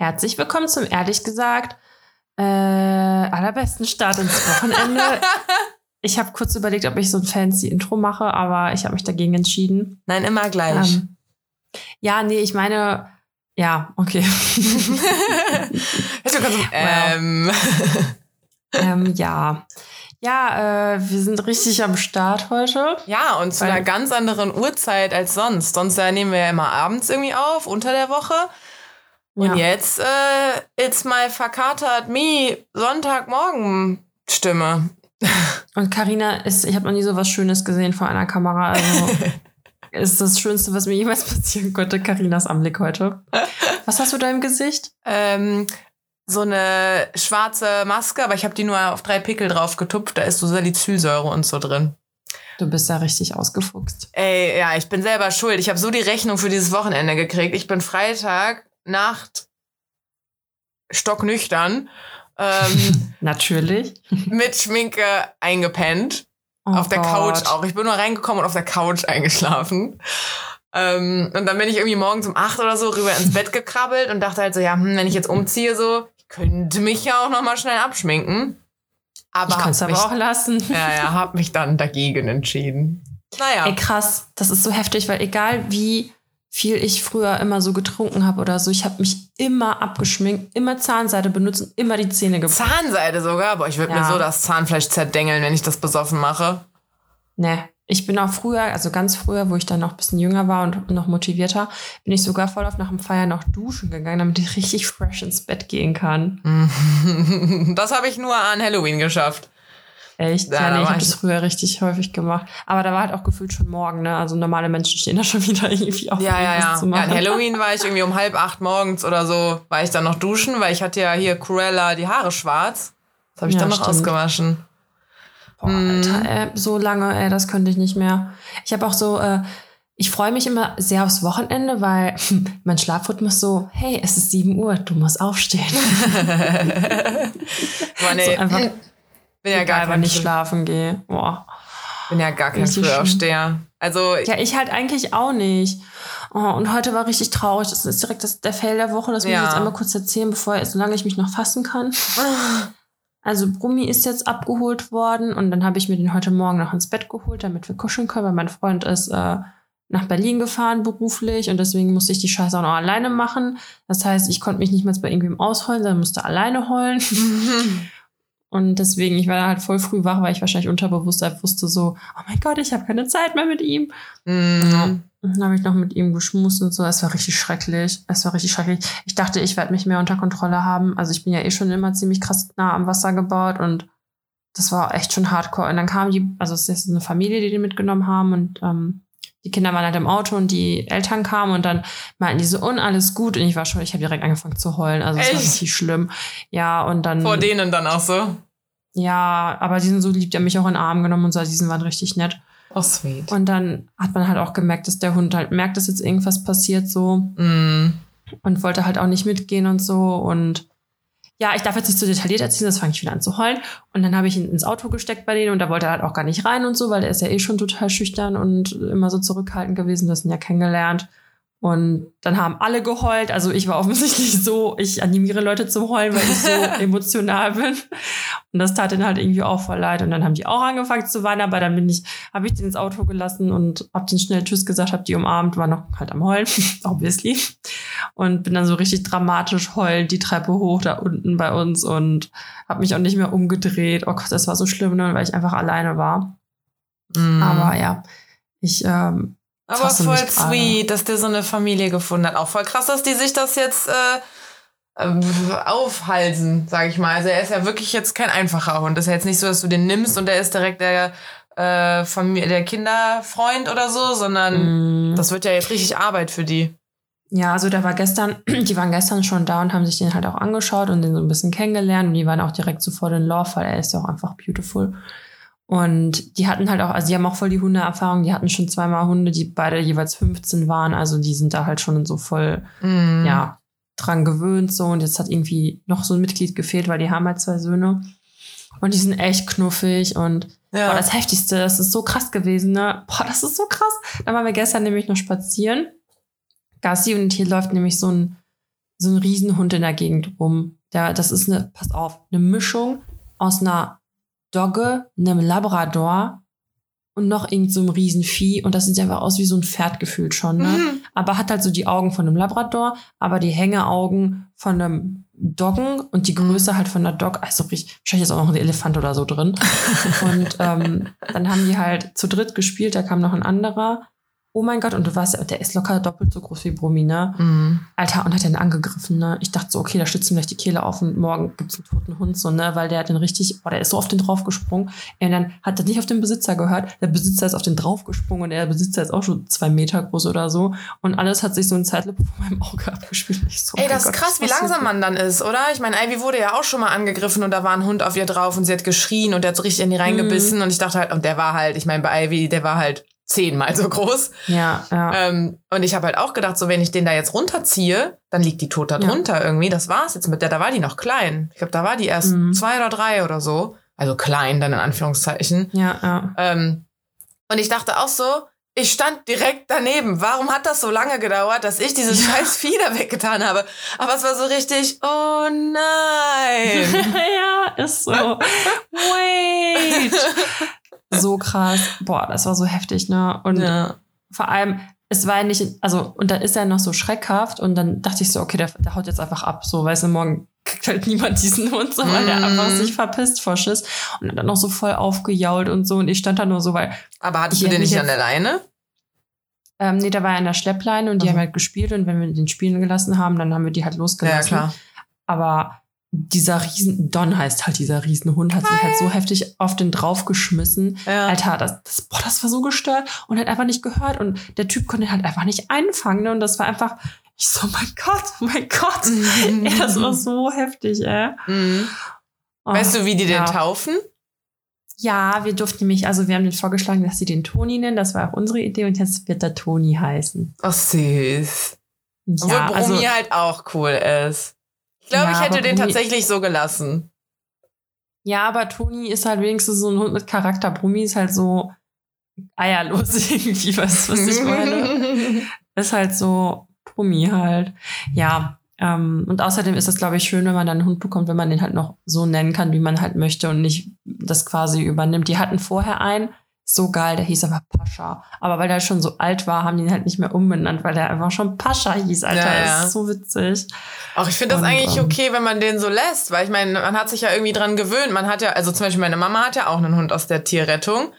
Herzlich willkommen zum ehrlich gesagt äh, allerbesten Start ins Wochenende. ich habe kurz überlegt, ob ich so ein fancy Intro mache, aber ich habe mich dagegen entschieden. Nein, immer gleich. Ähm, ja, nee, ich meine, ja, okay. Ähm. ähm, ja. Ja, äh, wir sind richtig am Start heute. Ja, und zu einer ganz anderen Uhrzeit als sonst. Sonst nehmen wir ja immer abends irgendwie auf, unter der Woche. Und ja. jetzt äh, it's my verkatert me Sonntagmorgen Stimme. Und Karina ist, ich habe noch nie so was Schönes gesehen vor einer Kamera. Also ist das Schönste, was mir jemals passieren konnte, Karinas Anblick heute. Was hast du da im Gesicht? Ähm, so eine schwarze Maske, aber ich habe die nur auf drei Pickel drauf getupft. Da ist so Salicylsäure und so drin. Du bist ja richtig ausgefuchst. Ey, ja, ich bin selber schuld. Ich habe so die Rechnung für dieses Wochenende gekriegt. Ich bin Freitag Nacht stocknüchtern. Ähm, Natürlich. Mit Schminke eingepennt. Oh auf der Couch auch. Ich bin nur reingekommen und auf der Couch eingeschlafen. Ähm, und dann bin ich irgendwie morgens um acht oder so rüber ins Bett gekrabbelt und dachte halt so, ja, hm, wenn ich jetzt umziehe, so, ich könnte mich ja auch noch mal schnell abschminken. Aber ich kann es aber auch lassen. Ja, ja, hab mich dann dagegen entschieden. Naja. Ey, krass. Das ist so heftig, weil egal wie viel ich früher immer so getrunken habe oder so. Ich habe mich immer abgeschminkt, immer Zahnseide benutzt und immer die Zähne geputzt. Zahnseide sogar? Aber ich würde ja. mir so das Zahnfleisch zerdengeln, wenn ich das besoffen mache. Nee. Ich bin auch früher, also ganz früher, wo ich dann noch ein bisschen jünger war und noch motivierter, bin ich sogar voll auf nach dem Feiern noch duschen gegangen, damit ich richtig fresh ins Bett gehen kann. das habe ich nur an Halloween geschafft. Echt? Ja, ja nee, ich habe das früher richtig häufig gemacht. Aber da war halt auch gefühlt schon morgen, ne? Also normale Menschen stehen da schon wieder irgendwie auf. Ja, ja, ja. Zu machen. ja. An Halloween war ich irgendwie um halb acht morgens oder so, war ich dann noch duschen, weil ich hatte ja hier Cruella die Haare schwarz. Das habe ich ja, dann noch stimmt. ausgewaschen. Boah, Alter, ey, so lange, ey, das könnte ich nicht mehr. Ich habe auch so, äh, ich freue mich immer sehr aufs Wochenende, weil mein Schlafrhythmus so, hey, es ist 7 Uhr, du musst aufstehen. Boah, nee. so einfach, bin ja gar kein nicht schlafen gehe. Boah. Bin ja gar kein Frühaufsteher. Also ja, ich halt eigentlich auch nicht. Oh, und heute war richtig traurig. Das ist direkt das, der Fail der Woche. Das muss ja. ich jetzt einmal kurz erzählen, bevor, solange ich mich noch fassen kann. Also Brummi ist jetzt abgeholt worden und dann habe ich mir den heute Morgen noch ins Bett geholt, damit wir kuscheln können, weil mein Freund ist äh, nach Berlin gefahren beruflich und deswegen musste ich die Scheiße auch noch alleine machen. Das heißt, ich konnte mich nicht mehr bei irgendwem ausheulen, sondern musste alleine heulen. Und deswegen, ich war halt voll früh wach, weil ich wahrscheinlich unterbewusst halt wusste so, oh mein Gott, ich habe keine Zeit mehr mit ihm. Mhm. Und dann habe ich noch mit ihm geschmust und so. Es war richtig schrecklich. Es war richtig schrecklich. Ich dachte, ich werde mich mehr unter Kontrolle haben. Also ich bin ja eh schon immer ziemlich krass nah am Wasser gebaut und das war echt schon hardcore. Und dann kam die, also es ist eine Familie, die den mitgenommen haben und ähm, die Kinder waren halt im Auto und die Eltern kamen und dann meinten die so, und alles gut. Und ich war schon, ich habe direkt angefangen zu heulen. Also es war richtig schlimm. Ja, und dann. Vor denen dann auch so? Ja, aber die sind so lieb, die haben mich auch in den Arm genommen und so, die waren richtig nett. Oh, sweet. Und dann hat man halt auch gemerkt, dass der Hund halt merkt, dass jetzt irgendwas passiert so. Mm. Und wollte halt auch nicht mitgehen und so. Und ja, ich darf jetzt nicht zu so detailliert erzählen, das fange ich wieder an zu heulen. Und dann habe ich ihn ins Auto gesteckt bei denen und da wollte er halt auch gar nicht rein und so, weil er ist ja eh schon total schüchtern und immer so zurückhaltend gewesen. Das sind ja kennengelernt. Und dann haben alle geheult. Also ich war offensichtlich so, ich animiere Leute zum Heulen, weil ich so emotional bin. Und das tat ihnen halt irgendwie auch voll leid. Und dann haben die auch angefangen zu weinen, aber dann bin ich, habe ich den ins Auto gelassen und hab den schnell Tschüss gesagt, hab die umarmt, war noch halt am Heulen, obviously. Und bin dann so richtig dramatisch heulend die Treppe hoch da unten bei uns und hab mich auch nicht mehr umgedreht. Oh Gott, das war so schlimm, ne, weil ich einfach alleine war. Mm. Aber ja, ich ähm, aber voll sweet, dass der so eine Familie gefunden hat. Auch voll krass, dass die sich das jetzt äh, aufhalsen, sag ich mal. Also er ist ja wirklich jetzt kein einfacher Hund. Das ist ja jetzt nicht so, dass du den nimmst und er ist direkt der, äh, Familie, der Kinderfreund oder so, sondern mm. das wird ja jetzt richtig Arbeit für die. Ja, also der war gestern, die waren gestern schon da und haben sich den halt auch angeschaut und den so ein bisschen kennengelernt und die waren auch direkt sofort in Love, weil er ist ja auch einfach beautiful. Und die hatten halt auch, also die haben auch voll die Hundeerfahrung, die hatten schon zweimal Hunde, die beide jeweils 15 waren, also die sind da halt schon so voll, mm. ja, dran gewöhnt so und jetzt hat irgendwie noch so ein Mitglied gefehlt, weil die haben halt zwei Söhne und die sind echt knuffig und ja. boah, das Heftigste, das ist so krass gewesen, ne? Boah, das ist so krass. Da waren wir gestern nämlich noch spazieren, Gassi und hier läuft nämlich so ein so ein Riesenhund in der Gegend rum. Der, das ist eine, pass auf, eine Mischung aus einer Dogge, einem Labrador und noch irgend so einem Riesenvieh. Und das sieht einfach aus wie so ein Pferd gefühlt schon, ne? Mhm. Aber hat halt so die Augen von einem Labrador, aber die Hängeaugen von einem Doggen und die Größe halt von der Dog, also wahrscheinlich ist auch noch ein Elefant oder so drin. und ähm, dann haben die halt zu dritt gespielt, da kam noch ein anderer oh mein Gott, und du weißt, der ist locker doppelt so groß wie Brummi, ne? Mhm. Alter, und hat den angegriffen, ne? Ich dachte so, okay, da stützt ihm gleich die Kehle auf und morgen gibt's einen toten Hund, so, ne? Weil der hat den richtig, oh, der ist so auf den draufgesprungen. Und dann hat er nicht auf den Besitzer gehört. Der Besitzer ist auf den draufgesprungen und der Besitzer ist auch schon zwei Meter groß oder so. Und alles hat sich so ein Zeitlupe vor meinem Auge abgespielt. So, Ey, das ist krass, wie langsam man dann ist, oder? Ich meine, Ivy wurde ja auch schon mal angegriffen und da war ein Hund auf ihr drauf und sie hat geschrien und der hat richtig in die reingebissen. Mhm. Und ich dachte halt, und der war halt, ich meine, bei Ivy, der war halt zehnmal so groß. Ja, ja. Ähm, und ich habe halt auch gedacht, so wenn ich den da jetzt runterziehe, dann liegt die tot da drunter ja. irgendwie. Das war's jetzt mit der. Da war die noch klein. Ich glaube, da war die erst mhm. zwei oder drei oder so. Also klein dann in Anführungszeichen. Ja, ja. Ähm, und ich dachte auch so, ich stand direkt daneben. Warum hat das so lange gedauert, dass ich dieses ja. scheiß Vieh da weggetan habe? Aber es war so richtig, oh nein. ja, ist so. Wait so krass. Boah, das war so heftig, ne? Und ja. vor allem, es war ja nicht, also, und dann ist er noch so schreckhaft und dann dachte ich so, okay, der, der haut jetzt einfach ab, so, weißt du, morgen kriegt halt niemand diesen Hund, so, weil der einfach sich verpisst vor Schiss und dann noch so voll aufgejault und so und ich stand da nur so, weil. Aber hattest du den nicht an der Leine? Ähm, nee, da war er an der Schleppleine und die mhm. haben halt gespielt und wenn wir den spielen gelassen haben, dann haben wir die halt losgelassen. Ja, klar. Aber dieser Riesen, Don heißt halt dieser Riesenhund, hat sich halt so heftig auf den draufgeschmissen. Ja. Alter, das, das, boah, das war so gestört und hat einfach nicht gehört und der Typ konnte halt einfach nicht einfangen ne? und das war einfach, ich so, mein Gott, mein Gott, mhm. ey, das war so heftig, ey. Mhm. Oh, weißt du, wie die ja. den taufen? Ja, wir durften nämlich, also wir haben den vorgeschlagen, dass sie den Toni nennen, das war auch unsere Idee und jetzt wird der Toni heißen. Ach süß. Ja, Obwohl Brummi also, halt auch cool ist. Ich glaube, ja, ich hätte den Bruni, tatsächlich so gelassen. Ja, aber Toni ist halt wenigstens so ein Hund mit Charakter. Brumi ist halt so eierlos irgendwie, was, was ich meine. ist halt so Brumi halt. Ja, ähm, und außerdem ist es, glaube ich, schön, wenn man dann einen Hund bekommt, wenn man den halt noch so nennen kann, wie man halt möchte und nicht das quasi übernimmt. Die hatten vorher einen, so geil, der hieß aber Pascha. Aber weil der schon so alt war, haben die ihn halt nicht mehr umbenannt, weil der einfach schon Pascha hieß, Alter. Ja, ja. Das ist so witzig. Auch ich finde das eigentlich ähm, okay, wenn man den so lässt, weil ich meine, man hat sich ja irgendwie dran gewöhnt. Man hat ja, also zum Beispiel meine Mama hat ja auch einen Hund aus der Tierrettung.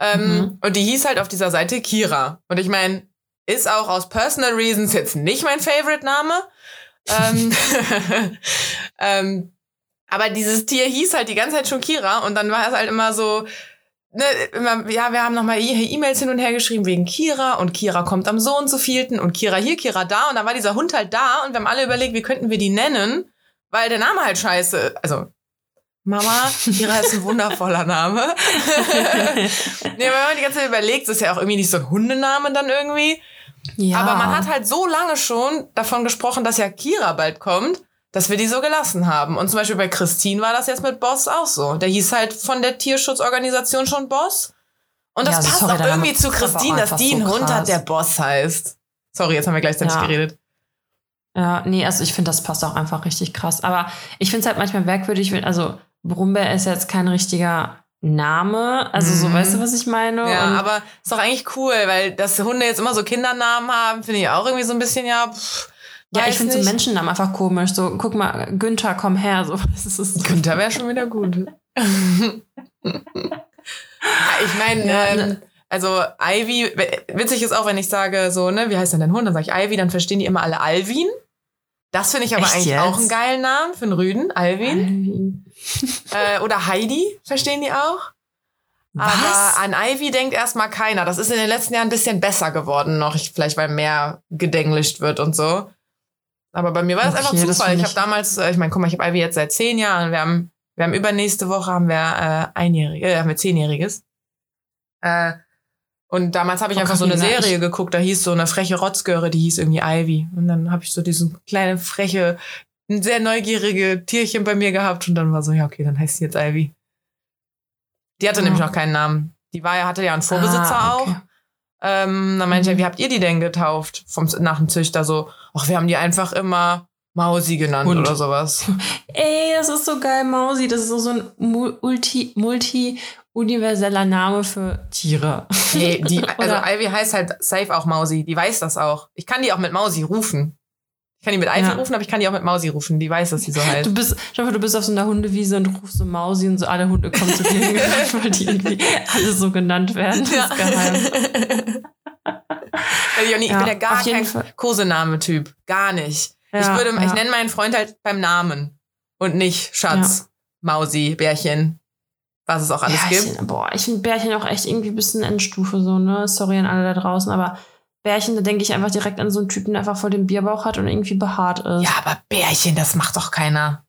Ähm, mhm. Und die hieß halt auf dieser Seite Kira. Und ich meine, ist auch aus personal reasons jetzt nicht mein Favorite-Name. ähm, ähm, aber dieses Tier hieß halt die ganze Zeit schon Kira und dann war es halt immer so, ne, immer, ja, wir haben nochmal E-Mails hin und her geschrieben wegen Kira und Kira kommt am so und so vielten und Kira hier, Kira da und dann war dieser Hund halt da und wir haben alle überlegt, wie könnten wir die nennen, weil der Name halt scheiße, also Mama, Kira ist ein wundervoller Name. nee, wenn man die ganze Zeit überlegt, ist ja auch irgendwie nicht so ein Hundename dann irgendwie. Ja. Aber man hat halt so lange schon davon gesprochen, dass ja Kira bald kommt dass wir die so gelassen haben. Und zum Beispiel bei Christine war das jetzt mit Boss auch so. Der hieß halt von der Tierschutzorganisation schon Boss. Und das ja, passt sorry, auch irgendwie zu Christine, dass die so Hund hat, der Boss heißt. Sorry, jetzt haben wir gleichzeitig ja. geredet. Ja, nee, also ich finde, das passt auch einfach richtig krass. Aber ich finde es halt manchmal merkwürdig, wenn, also Brumbeer ist jetzt kein richtiger Name. Also so, mhm. weißt du, was ich meine? Ja, Und aber ist doch eigentlich cool, weil dass Hunde jetzt immer so Kindernamen haben, finde ich auch irgendwie so ein bisschen, ja, pff, ja, ich finde so Menschennamen einfach komisch. So, guck mal, Günther, komm her. So, das ist Günther wäre schon wieder gut. ich meine, ja, ähm, ne. also Ivy, witzig ist auch, wenn ich sage, so, ne, wie heißt denn dein Hund? Dann sage ich Ivy, dann verstehen die immer alle Alvin. Das finde ich aber Echt eigentlich jetzt? auch einen geilen Namen für einen Rüden, Alvin. äh, oder Heidi, verstehen die auch? Was? Aber an Ivy denkt erstmal keiner. Das ist in den letzten Jahren ein bisschen besser geworden noch. Ich, vielleicht, weil mehr gedenglischt wird und so. Aber bei mir war das okay, einfach Zufall. Das ich habe damals, äh, ich meine, guck mal, ich habe Ivy jetzt seit zehn Jahren. Wir haben, wir haben übernächste Woche haben wir äh, einjährige, äh, haben wir zehnjähriges. Äh, und damals habe ich oh, einfach so eine Serie geguckt, da hieß so eine freche Rotzgöre, die hieß irgendwie Ivy. Und dann habe ich so diesen kleine, freche, sehr neugierige Tierchen bei mir gehabt und dann war so, ja, okay, dann heißt sie jetzt Ivy. Die hatte oh. nämlich noch keinen Namen. Die war ja, hatte ja einen Vorbesitzer ah, okay. auch. Ähm, dann meinte mhm. er, wie habt ihr die denn getauft vom, nach dem Züchter? So, ach, wir haben die einfach immer Mausi genannt Hund. oder sowas. Ey, das ist so geil, Mausi. Das ist so, so ein Multi, Multi universeller Name für Tiere. Nee, die, also Ivy heißt halt safe auch Mausi. Die weiß das auch. Ich kann die auch mit Mausi rufen. Ich kann die mit Ivy ja. rufen, aber ich kann die auch mit Mausi rufen. Die weiß, dass sie so heißt. Du bist, schau mal, du bist auf so einer Hundewiese und rufst so Mausi und so alle Hunde kommen zu dir, weil die irgendwie alle so genannt werden. Das ja. ist geheim. Ich, ich ja, bin ja gar kein Kosename-Typ. Gar nicht. Ja, ich würde, ich nenne meinen Freund halt beim Namen und nicht Schatz, Mausi, Bärchen, was es auch alles Bärchen, gibt. Boah, ich finde Bärchen auch echt irgendwie ein bisschen Endstufe so, ne? Sorry an alle da draußen, aber Bärchen, da denke ich einfach direkt an so einen Typen, der einfach voll den Bierbauch hat und irgendwie behaart ist. Ja, aber Bärchen, das macht doch keiner.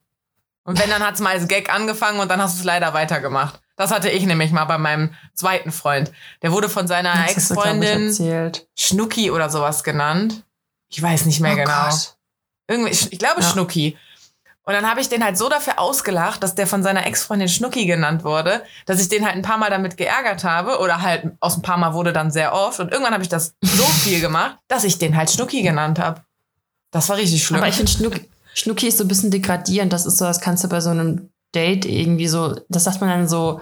Und wenn, dann hat es mal als Gag angefangen und dann hast du es leider weitergemacht. Das hatte ich nämlich mal bei meinem zweiten Freund. Der wurde von seiner Ex-Freundin Schnucki oder sowas genannt. Ich weiß nicht mehr oh genau. Gott. Irgendwie, ich glaube ja. Schnucki. Und dann habe ich den halt so dafür ausgelacht, dass der von seiner Ex-Freundin Schnucki genannt wurde, dass ich den halt ein paar Mal damit geärgert habe oder halt aus ein paar Mal wurde dann sehr oft. Und irgendwann habe ich das so viel gemacht, dass ich den halt Schnucki genannt habe. Das war richtig schlimm. Aber ich finde Schnucki, Schnucki ist so ein bisschen degradierend. Das ist so, das kannst du bei so einem Date irgendwie so, das sagt man dann so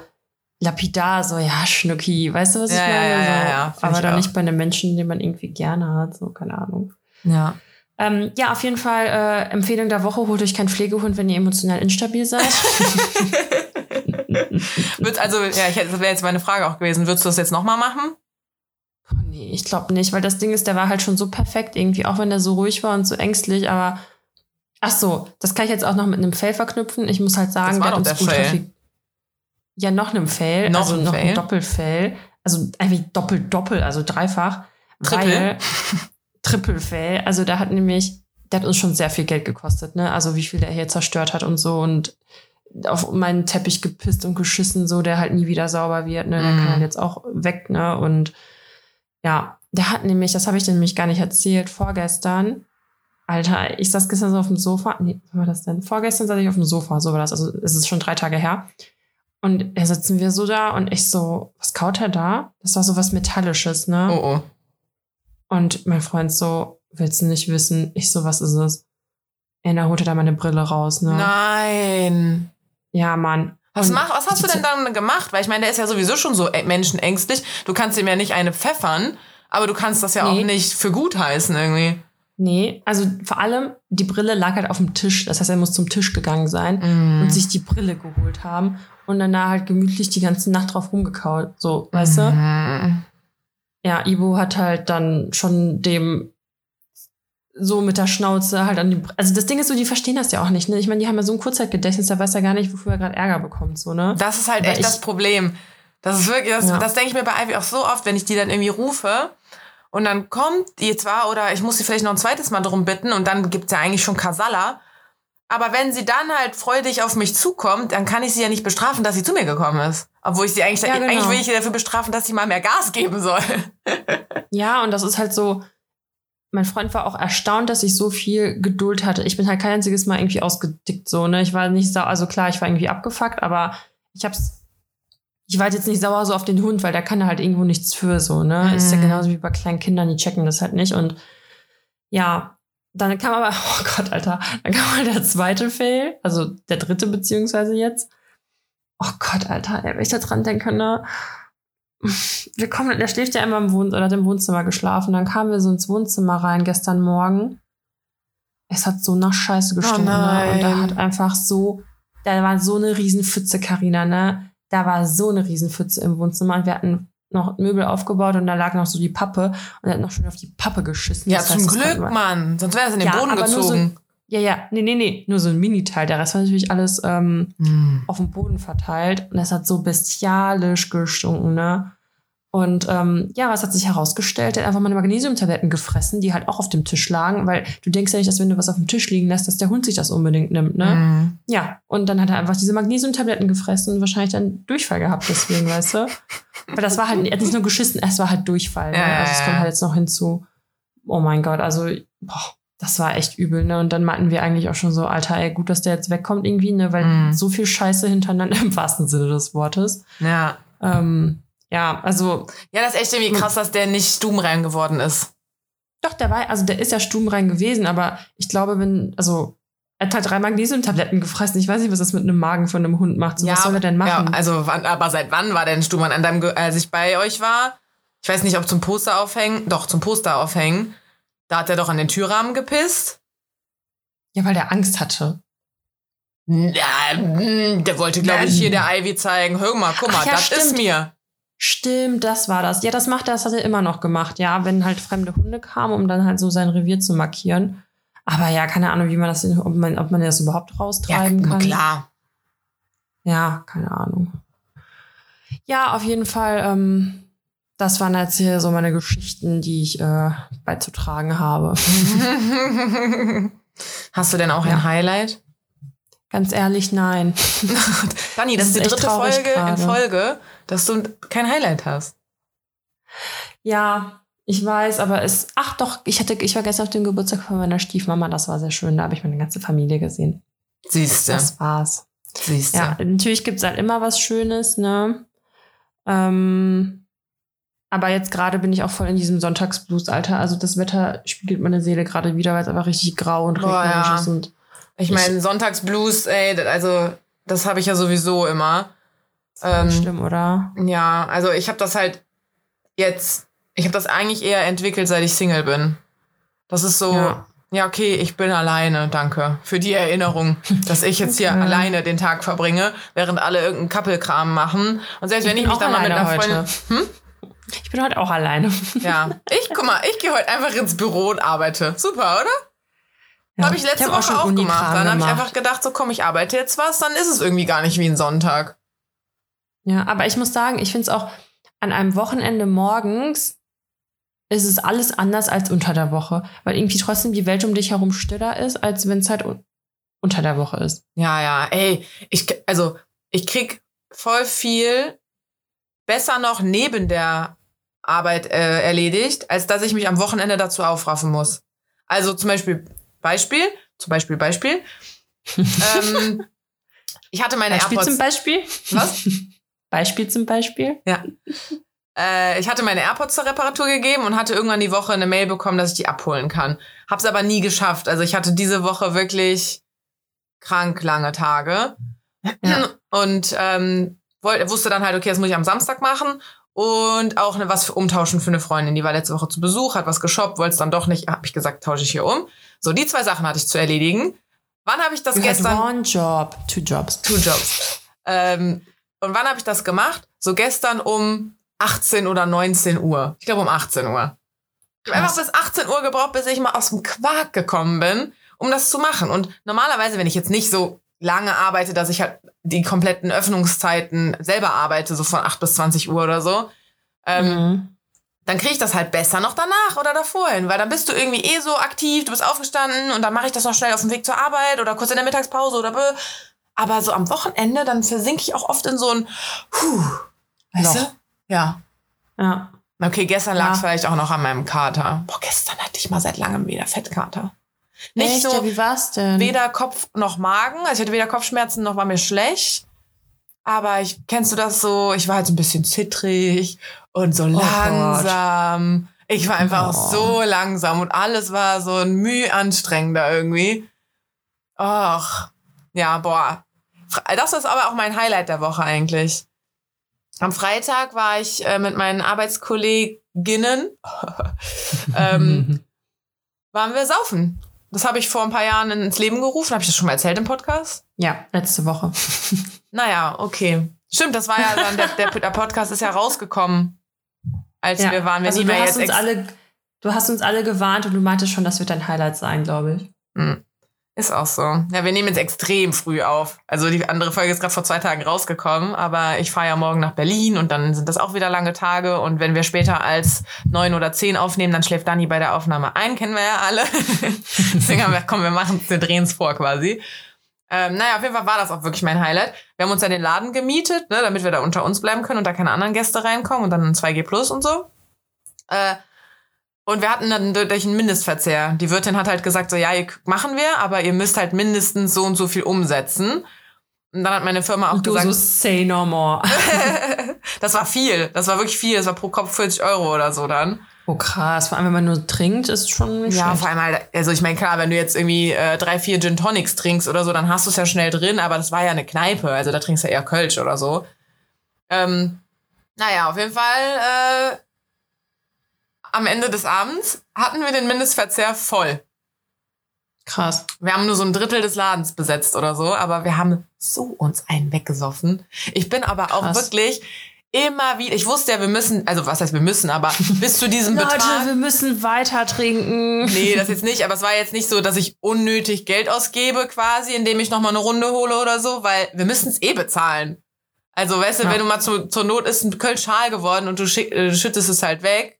lapidar, so, ja, Schnucki. Weißt du, was ich ja, meine? Ja, ja, ja, ja, aber dann nicht bei einem Menschen, den man irgendwie gerne hat, so, keine Ahnung. Ja. Ähm, ja, auf jeden Fall äh, Empfehlung der Woche, holt euch keinen Pflegehund, wenn ihr emotional instabil seid. also, ja, ich, das wäre jetzt meine Frage auch gewesen. Würdest du das jetzt nochmal machen? Oh, nee, ich glaube nicht, weil das Ding ist, der war halt schon so perfekt irgendwie, auch wenn er so ruhig war und so ängstlich, aber ach so, das kann ich jetzt auch noch mit einem Fail verknüpfen. Ich muss halt sagen, das war der hat uns ultra viel. Ja, noch einem Fail, noch also ein noch Fail? ein Doppelfail. Also irgendwie doppelt, doppelt, also dreifach. Triple? Triple-Fail. Also da hat nämlich, der hat uns schon sehr viel Geld gekostet, ne? Also wie viel der hier zerstört hat und so und auf meinen Teppich gepisst und geschissen, so der halt nie wieder sauber wird, ne? Der mm. kann halt jetzt auch weg, ne? Und ja, der hat nämlich, das habe ich nämlich gar nicht erzählt, vorgestern, Alter, ich saß gestern so auf dem Sofa. Nee, wie war das denn? Vorgestern saß ich auf dem Sofa, so war das. Also es ist schon drei Tage her. Und da sitzen wir so da und ich so, was kaut er da? Das war so was Metallisches, ne? Oh, oh. Und mein Freund so, willst du nicht wissen? Ich so, was ist es? Und er holte da meine Brille raus, ne? Nein. Ja, Mann. Was, mach, was hast du denn dann gemacht? Weil ich meine, der ist ja sowieso schon so menschenängstlich. Du kannst ihm ja nicht eine pfeffern, aber du kannst das ja nee. auch nicht für gut heißen irgendwie. Nee, also vor allem, die Brille lag halt auf dem Tisch. Das heißt, er muss zum Tisch gegangen sein mm. und sich die Brille geholt haben und dann da halt gemütlich die ganze Nacht drauf rumgekaut. So, weißt mm. du? Ja, Ibo hat halt dann schon dem so mit der Schnauze halt an die. Also das Ding ist so, die verstehen das ja auch nicht. Ne? Ich meine, die haben ja so ein Kurzzeitgedächtnis, da weiß er gar nicht, wofür er gerade Ärger bekommt. So, ne? Das ist halt echt ich, das Problem. Das ist wirklich, das, ja. das denke ich mir bei Ivy auch so oft, wenn ich die dann irgendwie rufe und dann kommt die zwar oder ich muss sie vielleicht noch ein zweites Mal drum bitten und dann gibt's ja eigentlich schon Kasala. Aber wenn sie dann halt freudig auf mich zukommt, dann kann ich sie ja nicht bestrafen, dass sie zu mir gekommen ist. Obwohl ich sie eigentlich, ja, genau. eigentlich will ich sie dafür bestrafen, dass sie mal mehr Gas geben soll. ja, und das ist halt so, mein Freund war auch erstaunt, dass ich so viel Geduld hatte. Ich bin halt kein einziges Mal irgendwie ausgedickt, so, ne? Ich war nicht sauer, also klar, ich war irgendwie abgefuckt, aber ich hab's, ich war jetzt nicht sauer so auf den Hund, weil der kann halt irgendwo nichts für, so, ne? Mhm. Ist ja genauso wie bei kleinen Kindern, die checken das halt nicht und ja, dann kam aber, oh Gott, Alter, dann kam mal der zweite Fail, also der dritte beziehungsweise jetzt. Oh Gott, Alter, wenn ich da dran denke, ne? Wir kommen, der schläft ja immer im Wohnzimmer, oder hat im Wohnzimmer geschlafen. Dann kamen wir so ins Wohnzimmer rein gestern Morgen. Es hat so nach Scheiße gestunken, oh ne? Und da hat einfach so, da war so eine Riesenpfütze, Karina, ne? Da war so eine Riesenpfütze im Wohnzimmer und wir hatten noch Möbel aufgebaut und da lag noch so die Pappe und er hat noch schön auf die Pappe geschissen. Ja, das zum Glück, Mann. Sonst wäre es in den ja, Boden gezogen. So, ja, ja, nee, nee, nee, nur so ein Miniteil. Der Rest war natürlich alles ähm, mm. auf dem Boden verteilt und es hat so bestialisch gestunken, ne? Und ähm, ja, was hat sich herausgestellt? Er hat einfach meine Magnesiumtabletten gefressen, die halt auch auf dem Tisch lagen, weil du denkst ja nicht, dass wenn du was auf dem Tisch liegen lässt, dass der Hund sich das unbedingt nimmt, ne? Mm. Ja, und dann hat er einfach diese Magnesiumtabletten gefressen und wahrscheinlich dann Durchfall gehabt deswegen, weißt du? Weil das war halt, er hat nicht nur geschissen, es war halt Durchfall. Ne? Also es kommt halt jetzt noch hinzu. Oh mein Gott, also, boah, das war echt übel, ne? Und dann meinten wir eigentlich auch schon so, Alter, ey, gut, dass der jetzt wegkommt irgendwie, ne? Weil mm. so viel Scheiße hintereinander im wahrsten Sinne des Wortes. Ja. Ähm, ja, also. Ja, das ist echt irgendwie krass, dass der nicht stubenrein geworden ist. Doch, der war, also der ist ja stubenrein gewesen, aber ich glaube, wenn, also er hat halt drei Magnesiumtabletten gefressen. Ich weiß nicht, was das mit einem Magen von einem Hund macht. So, ja, was soll er denn machen? Ja, also wann, aber seit wann war denn Stuhlmann an deinem, als ich bei euch war? Ich weiß nicht, ob zum Poster aufhängen. Doch, zum Poster aufhängen. Da hat er doch an den Türrahmen gepisst. Ja, weil der Angst hatte. Ja, der wollte, glaube ich, hier der Ivy zeigen. Hör mal, guck mal, ja, das stimmt. ist mir. Stimmt, das war das. Ja, das macht er, das hat er immer noch gemacht. Ja, wenn halt fremde Hunde kamen, um dann halt so sein Revier zu markieren. Aber ja, keine Ahnung, wie man das, ob man, ob man das überhaupt raustreiben ja, kann. Klar. Ja, keine Ahnung. Ja, auf jeden Fall, ähm, das waren jetzt hier so meine Geschichten, die ich äh, beizutragen habe. Hast du denn auch ja. ein Highlight? Ganz ehrlich, nein. Dani, das, das ist die dritte Folge grade. in Folge, dass du kein Highlight hast. Ja, ich weiß, aber es. Ach doch, ich hatte, ich war gestern auf dem Geburtstag von meiner Stiefmama, das war sehr schön. Da habe ich meine ganze Familie gesehen. Siehst du. Das war's. Siehst du. Ja, natürlich gibt's halt immer was Schönes, ne? Ähm, aber jetzt gerade bin ich auch voll in diesem Sonntagsblues-Alter. Also das Wetter spiegelt meine Seele gerade wieder, weil es einfach richtig grau und regnerisch ja. ist. Und ich meine, Sonntagsblues, ey, also das habe ich ja sowieso immer. Ähm, schlimm, oder? Ja, also ich habe das halt jetzt ich habe das eigentlich eher entwickelt, seit ich Single bin. Das ist so, ja. ja. okay, ich bin alleine, danke. Für die Erinnerung, dass ich jetzt hier alleine den Tag verbringe, während alle irgendeinen Kappelkram machen. Und selbst ich wenn ich mich dann mal mit einer Freundin. Hm? Ich bin heute auch alleine. Ja. Ich, guck mal, ich gehe heute einfach ins Büro und arbeite. Super, oder? Ja. Habe ich letzte ich Woche auch, auch gemacht. Dann habe ich einfach gedacht, so komm, ich arbeite jetzt was, dann ist es irgendwie gar nicht wie ein Sonntag. Ja, aber ich muss sagen, ich finde es auch an einem Wochenende morgens ist es alles anders als unter der Woche, weil irgendwie trotzdem die Welt um dich herum stiller ist, als wenn es halt un unter der Woche ist. Ja, ja, ey, ich, also ich krieg voll viel besser noch neben der Arbeit äh, erledigt, als dass ich mich am Wochenende dazu aufraffen muss. Also zum Beispiel Beispiel, zum Beispiel Beispiel. ähm, ich hatte meine Beispiel AirPods. zum Beispiel? Was? Beispiel zum Beispiel? Ja. Äh, ich hatte meine AirPods zur Reparatur gegeben und hatte irgendwann die Woche eine Mail bekommen, dass ich die abholen kann. Hab's aber nie geschafft. Also ich hatte diese Woche wirklich krank lange Tage. Ja. Und ähm, wollte, wusste dann halt, okay, das muss ich am Samstag machen. Und auch ne, was für umtauschen für eine Freundin. Die war letzte Woche zu Besuch, hat was geshoppt, wollte es dann doch nicht. Hab ich gesagt, tausche ich hier um. So, die zwei Sachen hatte ich zu erledigen. Wann habe ich das you gestern? one job, two jobs. Two jobs. ähm, und wann habe ich das gemacht? So gestern um 18 oder 19 Uhr. Ich glaube um 18 Uhr. Ich habe einfach bis 18 Uhr gebraucht, bis ich mal aus dem Quark gekommen bin, um das zu machen. Und normalerweise, wenn ich jetzt nicht so lange arbeite, dass ich halt die kompletten Öffnungszeiten selber arbeite, so von 8 bis 20 Uhr oder so, ähm, mhm. dann kriege ich das halt besser noch danach oder davor hin, weil dann bist du irgendwie eh so aktiv, du bist aufgestanden und dann mache ich das noch schnell auf dem Weg zur Arbeit oder kurz in der Mittagspause oder bö. Aber so am Wochenende, dann versinke ich auch oft in so ein Puh, weißt du? Ja. Ja. Okay, gestern lag es vielleicht auch noch an meinem Kater. Boah, gestern hatte ich mal seit langem wieder Fettkater. Nicht Echt? so. Ja, wie war's denn? Weder Kopf noch Magen. Also ich hatte weder Kopfschmerzen noch war mir schlecht. Aber ich, kennst du das so? Ich war halt so ein bisschen zittrig und so oh langsam. Gott. Ich war einfach oh. so langsam und alles war so ein Mühe anstrengender irgendwie. Och. Ja, boah. Das ist aber auch mein Highlight der Woche eigentlich. Am Freitag war ich äh, mit meinen Arbeitskolleginnen, ähm, waren wir saufen. Das habe ich vor ein paar Jahren ins Leben gerufen. Habe ich das schon mal erzählt im Podcast? Ja, letzte Woche. naja, okay. Stimmt, das war ja dann, der, der, der Podcast ist ja rausgekommen, als ja. wir waren. Wir also du hast uns alle, du hast uns alle gewarnt und du meintest schon, das wird dein Highlight sein, glaube ich. Mhm. Ist auch so. Ja, wir nehmen jetzt extrem früh auf. Also die andere Folge ist gerade vor zwei Tagen rausgekommen, aber ich fahre ja morgen nach Berlin und dann sind das auch wieder lange Tage. Und wenn wir später als neun oder zehn aufnehmen, dann schläft Dani bei der Aufnahme ein, kennen wir ja alle. Deswegen haben wir, komm, wir machen wir drehen es vor quasi. Ähm, naja, auf jeden Fall war das auch wirklich mein Highlight. Wir haben uns ja den Laden gemietet, ne, damit wir da unter uns bleiben können und da keine anderen Gäste reinkommen und dann ein 2G Plus und so. Äh, und wir hatten dann durch einen Mindestverzehr. Die Wirtin hat halt gesagt, so ja, machen wir, aber ihr müsst halt mindestens so und so viel umsetzen. Und dann hat meine Firma auch du gesagt. So say no more. das war viel. Das war wirklich viel. Das war pro Kopf 40 Euro oder so dann. Oh krass, vor allem wenn man nur trinkt, ist schon Ja, schlecht. vor allem halt, also ich meine, klar, wenn du jetzt irgendwie äh, drei, vier Gin Tonics trinkst oder so, dann hast du es ja schnell drin, aber das war ja eine Kneipe, also da trinkst du ja eher Kölsch oder so. Ähm, naja, auf jeden Fall, äh, am Ende des Abends hatten wir den Mindestverzehr voll. Krass. Wir haben nur so ein Drittel des Ladens besetzt oder so, aber wir haben so uns einen weggesoffen. Ich bin aber Krass. auch wirklich immer wieder, ich wusste ja, wir müssen, also was heißt wir müssen, aber bis zu diesem Leute, Betrag. wir müssen weiter trinken. Nee, das jetzt nicht, aber es war jetzt nicht so, dass ich unnötig Geld ausgebe quasi, indem ich nochmal eine Runde hole oder so, weil wir müssen es eh bezahlen. Also, weißt du, ja. wenn du mal zu, zur Not ist ein Köln schal geworden und du, schick, äh, schüttest es halt weg,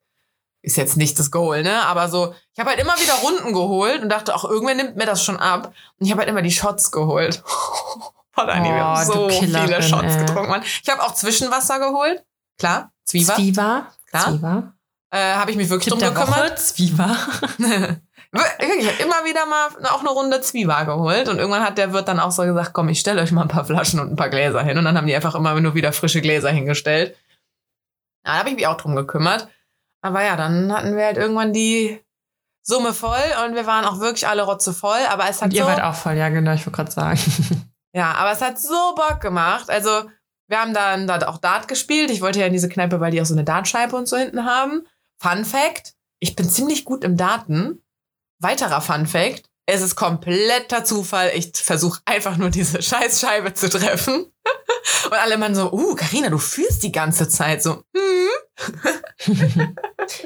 ist jetzt nicht das Goal, ne? Aber so, ich habe halt immer wieder Runden geholt und dachte, auch irgendwer nimmt mir das schon ab. Und ich habe halt immer die Shots geholt. Dani, oh, wir haben so viele Shots ey. getrunken, Mann. Ich habe auch Zwischenwasser geholt. Klar, Zwieber. Zwieber. Klar. Zwieber. Äh, habe ich mich wirklich Tipp drum gekümmert. Zwieber. ich habe immer wieder mal auch eine Runde Zwieber geholt und irgendwann hat der Wirt dann auch so gesagt, komm, ich stelle euch mal ein paar Flaschen und ein paar Gläser hin und dann haben die einfach immer nur wieder frische Gläser hingestellt. Ja, da habe ich mich auch drum gekümmert. Aber ja, dann hatten wir halt irgendwann die Summe voll und wir waren auch wirklich alle rotze voll. Aber es hat und ihr so, wart auch voll, ja genau, ich wollte gerade sagen. Ja, aber es hat so Bock gemacht. Also wir haben dann da auch Dart gespielt. Ich wollte ja in diese Kneipe, weil die auch so eine Dartscheibe und so hinten haben. Fun Fact, ich bin ziemlich gut im Daten. Weiterer Fun Fact, es ist kompletter Zufall. Ich versuche einfach nur diese Scheißscheibe zu treffen. Und alle Mann so, uh, Karina, du fühlst die ganze Zeit so. Hm.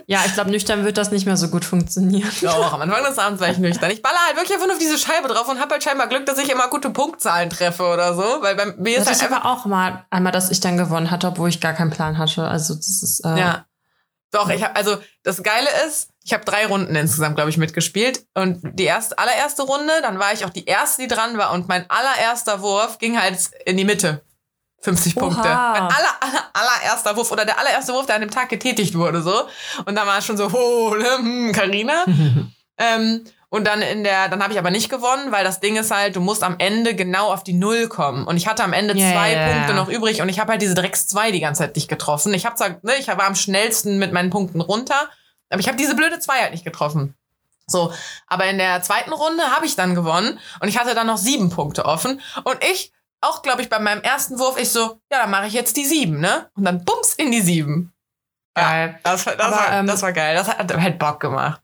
ja, ich glaube, nüchtern wird das nicht mehr so gut funktionieren. Doch, am Anfang des Abends war ich nüchtern. Ich baller halt wirklich einfach nur auf diese Scheibe drauf und habe halt scheinbar Glück, dass ich immer gute Punktzahlen treffe oder so. Weil bei mir ist das halt einfach auch mal einmal, dass ich dann gewonnen hatte, obwohl ich gar keinen Plan hatte. Also das ist äh, ja. Doch, ich habe also das Geile ist, ich habe drei Runden insgesamt, glaube ich, mitgespielt. Und die erste, allererste Runde, dann war ich auch die erste, die dran war. Und mein allererster Wurf ging halt in die Mitte. 50 Oha. Punkte. Mein aller, aller, allererster Wurf oder der allererste Wurf, der an dem Tag getätigt wurde, so. Und dann war es schon so, oh, ne, Carina. Hm, ähm, und dann in der, dann habe ich aber nicht gewonnen, weil das Ding ist halt, du musst am Ende genau auf die Null kommen. Und ich hatte am Ende yeah, zwei yeah, Punkte yeah. noch übrig und ich habe halt diese Drecks zwei die ganze Zeit nicht getroffen. Ich habe zwar, ne, ich war am schnellsten mit meinen Punkten runter, aber ich habe diese blöde zwei halt nicht getroffen. So, aber in der zweiten Runde habe ich dann gewonnen und ich hatte dann noch sieben Punkte offen und ich auch, glaube ich, bei meinem ersten Wurf, ich so, ja, dann mache ich jetzt die sieben, ne? Und dann bums in die sieben. Geil. Ja, das, das, aber, war, ähm, das war geil. Das hat halt Bock gemacht.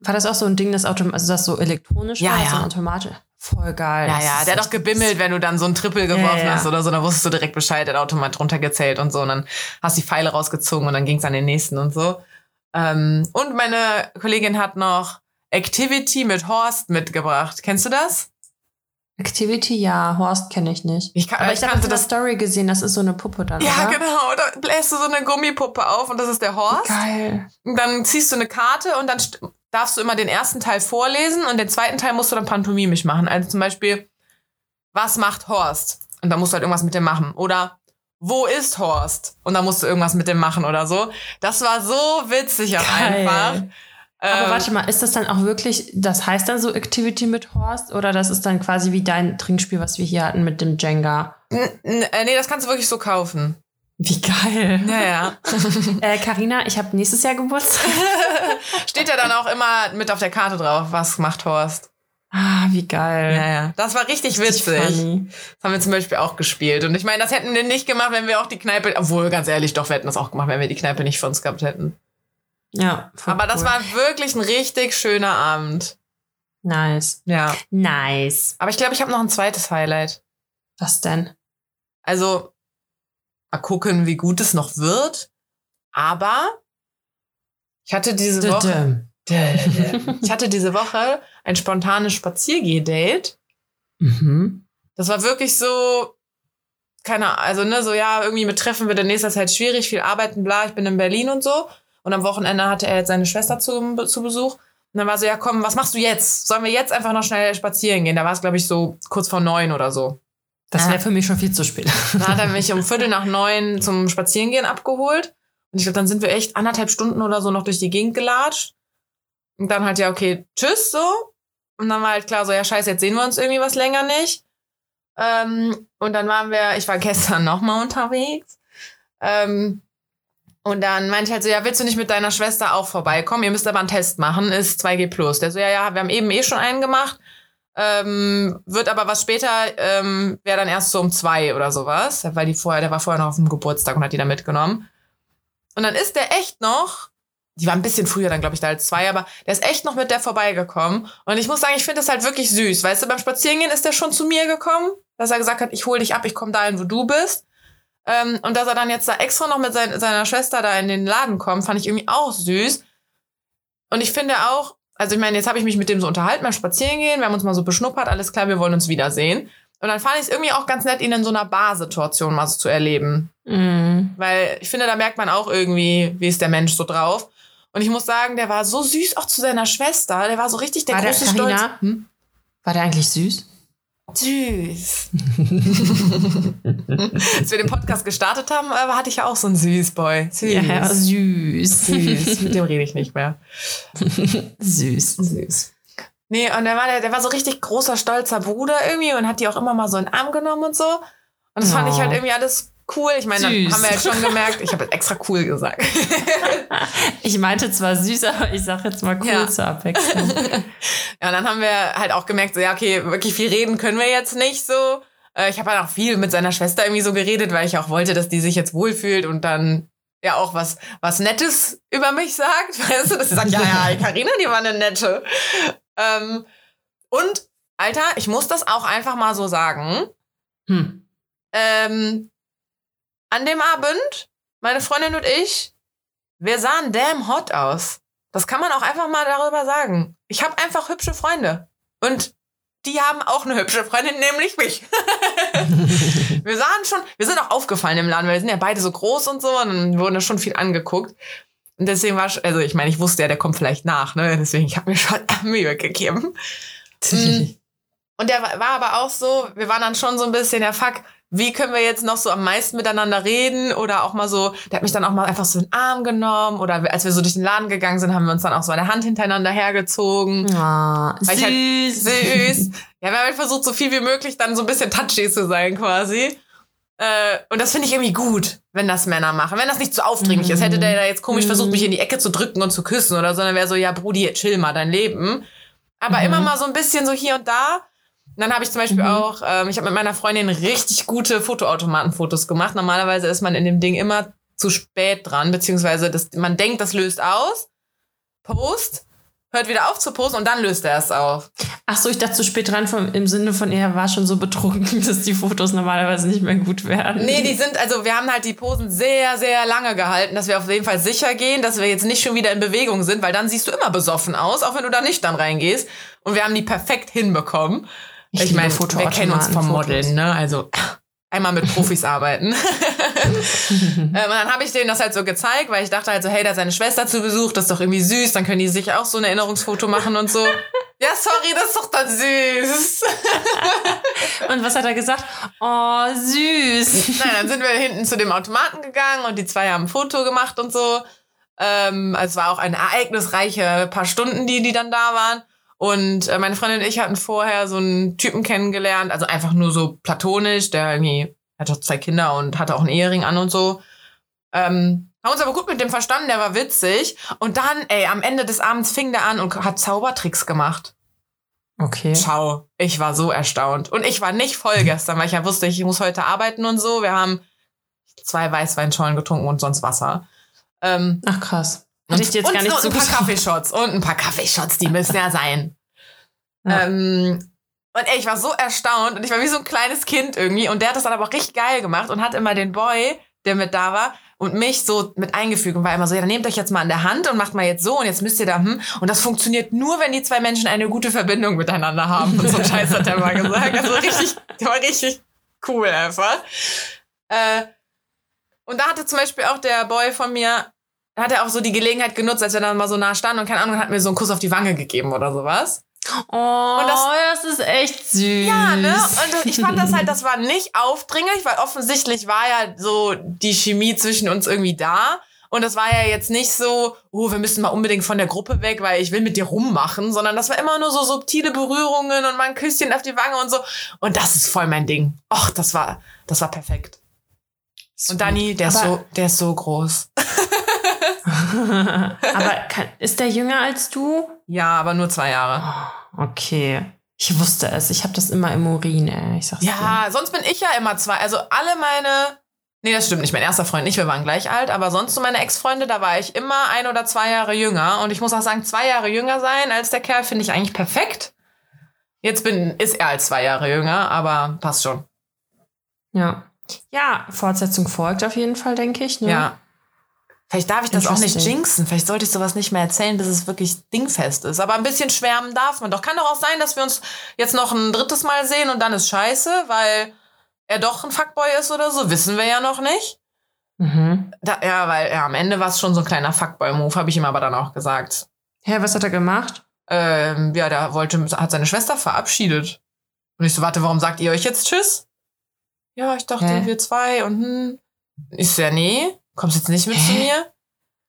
War das auch so ein Ding, das, Autom also das so elektronisch ja, war, ja. so automatisch? Voll geil. Ja, ja, der hat doch gebimmelt, wenn du dann so ein Triple geworfen ja, ja. hast oder so, dann wusstest du direkt Bescheid, der hat Automat runtergezählt und so und dann hast du die Pfeile rausgezogen und dann ging es an den nächsten und so. Ähm, und meine Kollegin hat noch Activity mit Horst mitgebracht. Kennst du das? Activity, ja, Horst kenne ich nicht. Ich kann, aber ich habe das Story gesehen, das ist so eine Puppe dann. Ja, oder? genau. Da bläst du so eine Gummipuppe auf und das ist der Horst. Geil. Und dann ziehst du eine Karte und dann darfst du immer den ersten Teil vorlesen und den zweiten Teil musst du dann pantomimisch machen. Also zum Beispiel, was macht Horst? Und dann musst du halt irgendwas mit dem machen. Oder wo ist Horst? Und dann musst du irgendwas mit dem machen oder so. Das war so witzig auch einfach. Aber ähm, warte mal, ist das dann auch wirklich, das heißt dann so Activity mit Horst oder das ist dann quasi wie dein Trinkspiel, was wir hier hatten mit dem Jenga? Äh, nee, das kannst du wirklich so kaufen. Wie geil. Ja, ja. äh, Carina, ich habe nächstes Jahr Geburtstag. Steht ja dann auch immer mit auf der Karte drauf, was macht Horst. Ah, wie geil. Ja, ja. Das war richtig, richtig witzig. Funny. Das haben wir zum Beispiel auch gespielt. Und ich meine, das hätten wir nicht gemacht, wenn wir auch die Kneipe, obwohl, ganz ehrlich, doch, wir hätten das auch gemacht, wenn wir die Kneipe nicht für uns gehabt hätten. Ja. Aber das war wirklich ein richtig schöner Abend. Nice. Ja. Nice. Aber ich glaube, ich habe noch ein zweites Highlight. Was denn? Also, mal gucken, wie gut es noch wird. Aber ich hatte diese Woche. Ich hatte diese Woche ein spontanes Spaziergeh-Date. Mhm. Das war wirklich so, keine Ahnung, also ne, so ja, irgendwie mit Treffen wird in nächster Zeit schwierig, viel arbeiten, bla, ich bin in Berlin und so. Und am Wochenende hatte er jetzt seine Schwester zu, zu Besuch. Und dann war so, ja komm, was machst du jetzt? Sollen wir jetzt einfach noch schnell spazieren gehen? Da war es, glaube ich, so kurz vor neun oder so. Das wäre für mich schon viel zu spät. Dann hat er mich um Viertel nach neun zum Spazierengehen abgeholt. Und ich glaube, dann sind wir echt anderthalb Stunden oder so noch durch die Gegend gelatscht. Und dann halt, ja, okay, tschüss, so. Und dann war halt klar, so, ja, scheiße, jetzt sehen wir uns irgendwie was länger nicht. Ähm, und dann waren wir, ich war gestern nochmal unterwegs. Ähm, Und dann meinte ich halt so, ja, willst du nicht mit deiner Schwester auch vorbeikommen? Ihr müsst aber einen Test machen, ist 2G+. Der so, ja, ja, wir haben eben eh schon einen gemacht. Ähm, wird aber was später, ähm, wäre dann erst so um zwei oder sowas. Weil die vorher, der war vorher noch auf dem Geburtstag und hat die da mitgenommen. Und dann ist der echt noch, die war ein bisschen früher dann, glaube ich, da als zwei, aber der ist echt noch mit der vorbeigekommen. Und ich muss sagen, ich finde das halt wirklich süß. Weißt du, beim Spazierengehen ist der schon zu mir gekommen, dass er gesagt hat, ich hol dich ab, ich komme dahin, wo du bist. Ähm, und dass er dann jetzt da extra noch mit sein, seiner Schwester da in den Laden kommt, fand ich irgendwie auch süß. Und ich finde auch, also ich meine, jetzt habe ich mich mit dem so unterhalten beim Spazierengehen, wir haben uns mal so beschnuppert, alles klar, wir wollen uns wiedersehen. Und dann fand ich es irgendwie auch ganz nett, ihn in so einer Barsituation mal so zu erleben. Mm. Weil ich finde, da merkt man auch irgendwie, wie ist der Mensch so drauf. Und ich muss sagen, der war so süß auch zu seiner Schwester. Der war so richtig der war große der, Stolz. Hm? War der eigentlich süß? Süß. Als wir den Podcast gestartet haben, äh, hatte ich ja auch so einen Süßboy. Süß. Ja, süß. Süß. Mit dem rede ich nicht mehr. süß. Süß. Nee, und der war, der, der war so richtig großer, stolzer Bruder irgendwie und hat die auch immer mal so in den Arm genommen und so. Und das oh. fand ich halt irgendwie alles cool. Ich meine, dann haben wir jetzt schon gemerkt, ich habe extra cool gesagt. ich meinte zwar süß, aber ich sage jetzt mal cool ja. zur Abwechslung. ja, und dann haben wir halt auch gemerkt, so, ja, okay, wirklich viel reden können wir jetzt nicht so. Äh, ich habe halt auch viel mit seiner Schwester irgendwie so geredet, weil ich auch wollte, dass die sich jetzt wohlfühlt und dann ja auch was, was Nettes über mich sagt. Weißt du, dass sie sagt, ja, ja, Karina, die war eine nette. Ähm, und, Alter, ich muss das auch einfach mal so sagen. Hm. Ähm, an dem Abend, meine Freundin und ich, wir sahen damn hot aus. Das kann man auch einfach mal darüber sagen. Ich habe einfach hübsche Freunde. Und die haben auch eine hübsche Freundin, nämlich mich. wir sahen schon, wir sind auch aufgefallen im Laden, weil wir sind ja beide so groß und so und dann wurden schon viel angeguckt. Und deswegen war, also ich meine, ich wusste ja, der kommt vielleicht nach, ne? Deswegen, ich habe mir schon Mühe gegeben. Mm. und der war aber auch so, wir waren dann schon so ein bisschen, der Fuck, wie können wir jetzt noch so am meisten miteinander reden oder auch mal so, der hat mich dann auch mal einfach so in den Arm genommen oder als wir so durch den Laden gegangen sind, haben wir uns dann auch so eine Hand hintereinander hergezogen. Oh, süß. Halt, süß. Ja, wir haben halt versucht, so viel wie möglich dann so ein bisschen touchy zu sein quasi. Äh, und das finde ich irgendwie gut, wenn das Männer machen. Wenn das nicht zu so aufdringlich mm. ist, hätte der da jetzt komisch mm. versucht, mich in die Ecke zu drücken und zu küssen oder so, dann wäre so, ja, Brudi, chill mal dein Leben. Aber mm. immer mal so ein bisschen so hier und da. Und dann habe ich zum Beispiel mhm. auch, ähm, ich habe mit meiner Freundin richtig gute Fotoautomatenfotos gemacht. Normalerweise ist man in dem Ding immer zu spät dran, beziehungsweise das, man denkt, das löst aus. Post, hört wieder auf zu posten und dann löst er es auf. Ach so, ich dachte zu spät dran vom, im Sinne von, er war schon so betrunken, dass die Fotos normalerweise nicht mehr gut werden. Nee, die sind, also wir haben halt die Posen sehr, sehr lange gehalten, dass wir auf jeden Fall sicher gehen, dass wir jetzt nicht schon wieder in Bewegung sind, weil dann siehst du immer besoffen aus, auch wenn du da nicht dann reingehst. Und wir haben die perfekt hinbekommen. Ich, ich meine, wir kennen uns vom Modeln, ne? Also einmal mit Profis arbeiten. ähm, dann habe ich denen das halt so gezeigt, weil ich dachte halt so, hey, da ist seine Schwester zu Besuch, das ist doch irgendwie süß, dann können die sich auch so ein Erinnerungsfoto machen und so. ja, sorry, das ist doch dann süß. und was hat er gesagt? Oh, süß. Nein, dann sind wir hinten zu dem Automaten gegangen und die zwei haben ein Foto gemacht und so. Ähm, also es war auch eine ereignisreiche paar Stunden, die, die dann da waren. Und äh, meine Freundin und ich hatten vorher so einen Typen kennengelernt, also einfach nur so platonisch, der irgendwie hatte zwei Kinder und hatte auch einen Ehering an und so. Ähm, haben uns aber gut mit dem verstanden, der war witzig. Und dann, ey, am Ende des Abends fing der an und hat Zaubertricks gemacht. Okay. Schau, ich war so erstaunt. Und ich war nicht voll gestern, weil ich ja wusste, ich muss heute arbeiten und so. Wir haben zwei Weißweinschollen getrunken und sonst Wasser. Ähm, Ach krass. Hätte ich jetzt und gar nicht so ein paar Kaffeeshots und ein paar Kaffeeshots, die müssen ja sein. Ja. Ähm, und ey, ich war so erstaunt und ich war wie so ein kleines Kind irgendwie und der hat das dann aber auch richtig geil gemacht und hat immer den Boy, der mit da war, und mich so mit eingefügt und war immer so, ja, dann nehmt euch jetzt mal an der Hand und macht mal jetzt so und jetzt müsst ihr da, hm. Und das funktioniert nur, wenn die zwei Menschen eine gute Verbindung miteinander haben. Und so ein Scheiß hat der mal gesagt. Also richtig, der war richtig cool einfach. Äh, und da hatte zum Beispiel auch der Boy von mir hat er auch so die Gelegenheit genutzt, als wir dann mal so nah standen und keine Ahnung, hat mir so einen Kuss auf die Wange gegeben oder sowas. Oh, das, das, ist echt süß. Ja, ne? Und ich fand das halt, das war nicht aufdringlich, weil offensichtlich war ja so die Chemie zwischen uns irgendwie da. Und das war ja jetzt nicht so, oh, wir müssen mal unbedingt von der Gruppe weg, weil ich will mit dir rummachen, sondern das war immer nur so subtile Berührungen und mal ein Küsschen auf die Wange und so. Und das ist voll mein Ding. Och, das war, das war perfekt. Und Dani, der ist so, der ist so groß. aber kann, ist der jünger als du? Ja, aber nur zwei Jahre. Oh, okay. Ich wusste es. Ich habe das immer im Urin, ey. Ich sag's ja, dir. sonst bin ich ja immer zwei. Also alle meine. Nee, das stimmt nicht. Mein erster Freund nicht. Wir waren gleich alt. Aber sonst so meine Ex-Freunde, da war ich immer ein oder zwei Jahre jünger. Und ich muss auch sagen, zwei Jahre jünger sein als der Kerl finde ich eigentlich perfekt. Jetzt bin, ist er als zwei Jahre jünger, aber passt schon. Ja. Ja, Fortsetzung folgt auf jeden Fall, denke ich. Ne? Ja. Vielleicht darf ich das auch nicht jinxen. Vielleicht sollte ich sowas nicht mehr erzählen, bis es wirklich dingfest ist. Aber ein bisschen schwärmen darf man doch. Kann doch auch sein, dass wir uns jetzt noch ein drittes Mal sehen und dann ist scheiße, weil er doch ein Fuckboy ist oder so. Wissen wir ja noch nicht. Mhm. Da, ja, weil ja, am Ende war es schon so ein kleiner Fuckboy-Move, habe ich ihm aber dann auch gesagt. Hä, was hat er gemacht? Ähm, ja, der wollte, hat seine Schwester verabschiedet. Und ich so, warte, warum sagt ihr euch jetzt Tschüss? Ja, ich dachte, Hä? wir zwei und hm. Ich so, ja, nee, kommst jetzt nicht mit Hä? zu mir?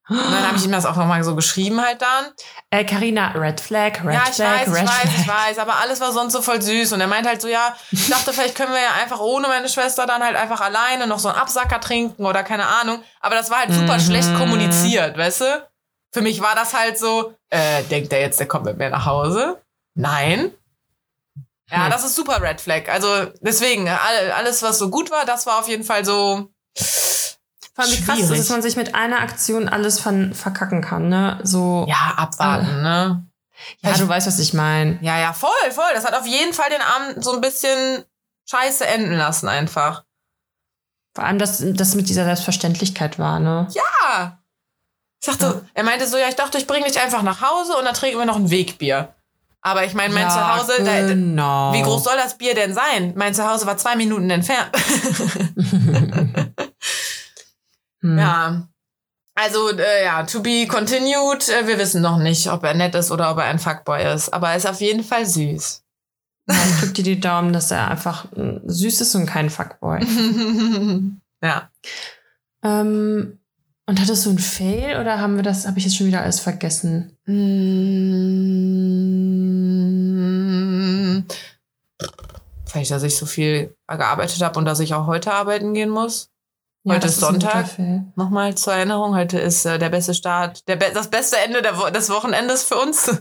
Und dann habe ich ihm das auch nochmal so geschrieben halt dann. Äh, Carina, Red Flag, Red ja, ich Flag, weiß, Red ich weiß, Flag. ich weiß, aber alles war sonst so voll süß. Und er meint halt so, ja, ich dachte, vielleicht können wir ja einfach ohne meine Schwester dann halt einfach alleine noch so einen Absacker trinken oder keine Ahnung. Aber das war halt super mhm. schlecht kommuniziert, weißt du? Für mich war das halt so, äh, denkt er jetzt, der kommt mit mir nach Hause? Nein. Ja, hm. das ist super Red Flag. Also deswegen, alles, was so gut war, das war auf jeden Fall so. Vor allem wie krass ist, dass man sich mit einer Aktion alles von verkacken kann, ne? So. Ja, abwarten, äh, ne? Ja, du weißt, was ich meine. Ja, ja, voll, voll. Das hat auf jeden Fall den Abend so ein bisschen scheiße enden lassen, einfach. Vor allem, dass das mit dieser Selbstverständlichkeit war, ne? Ja! Ich dachte, ja. er meinte so, ja, ich dachte, ich bringe dich einfach nach Hause und dann trinken wir noch ein Wegbier. Aber ich meine, mein ja, Zuhause, genau. da, wie groß soll das Bier denn sein? Mein Zuhause war zwei Minuten entfernt. hm. Ja. Also, äh, ja, to be continued. Äh, wir wissen noch nicht, ob er nett ist oder ob er ein Fuckboy ist. Aber er ist auf jeden Fall süß. Ja, ich drück dir die Daumen, dass er einfach süß ist und kein Fuckboy. ja. Ähm, und hattest du ein Fail oder haben wir das, habe ich jetzt schon wieder alles vergessen? Mmh. Vielleicht, dass ich so viel gearbeitet habe und dass ich auch heute arbeiten gehen muss. Ja, heute ist Sonntag. Nochmal zur Erinnerung. Heute ist äh, der beste Start, der be das beste Ende Wo des Wochenendes für uns.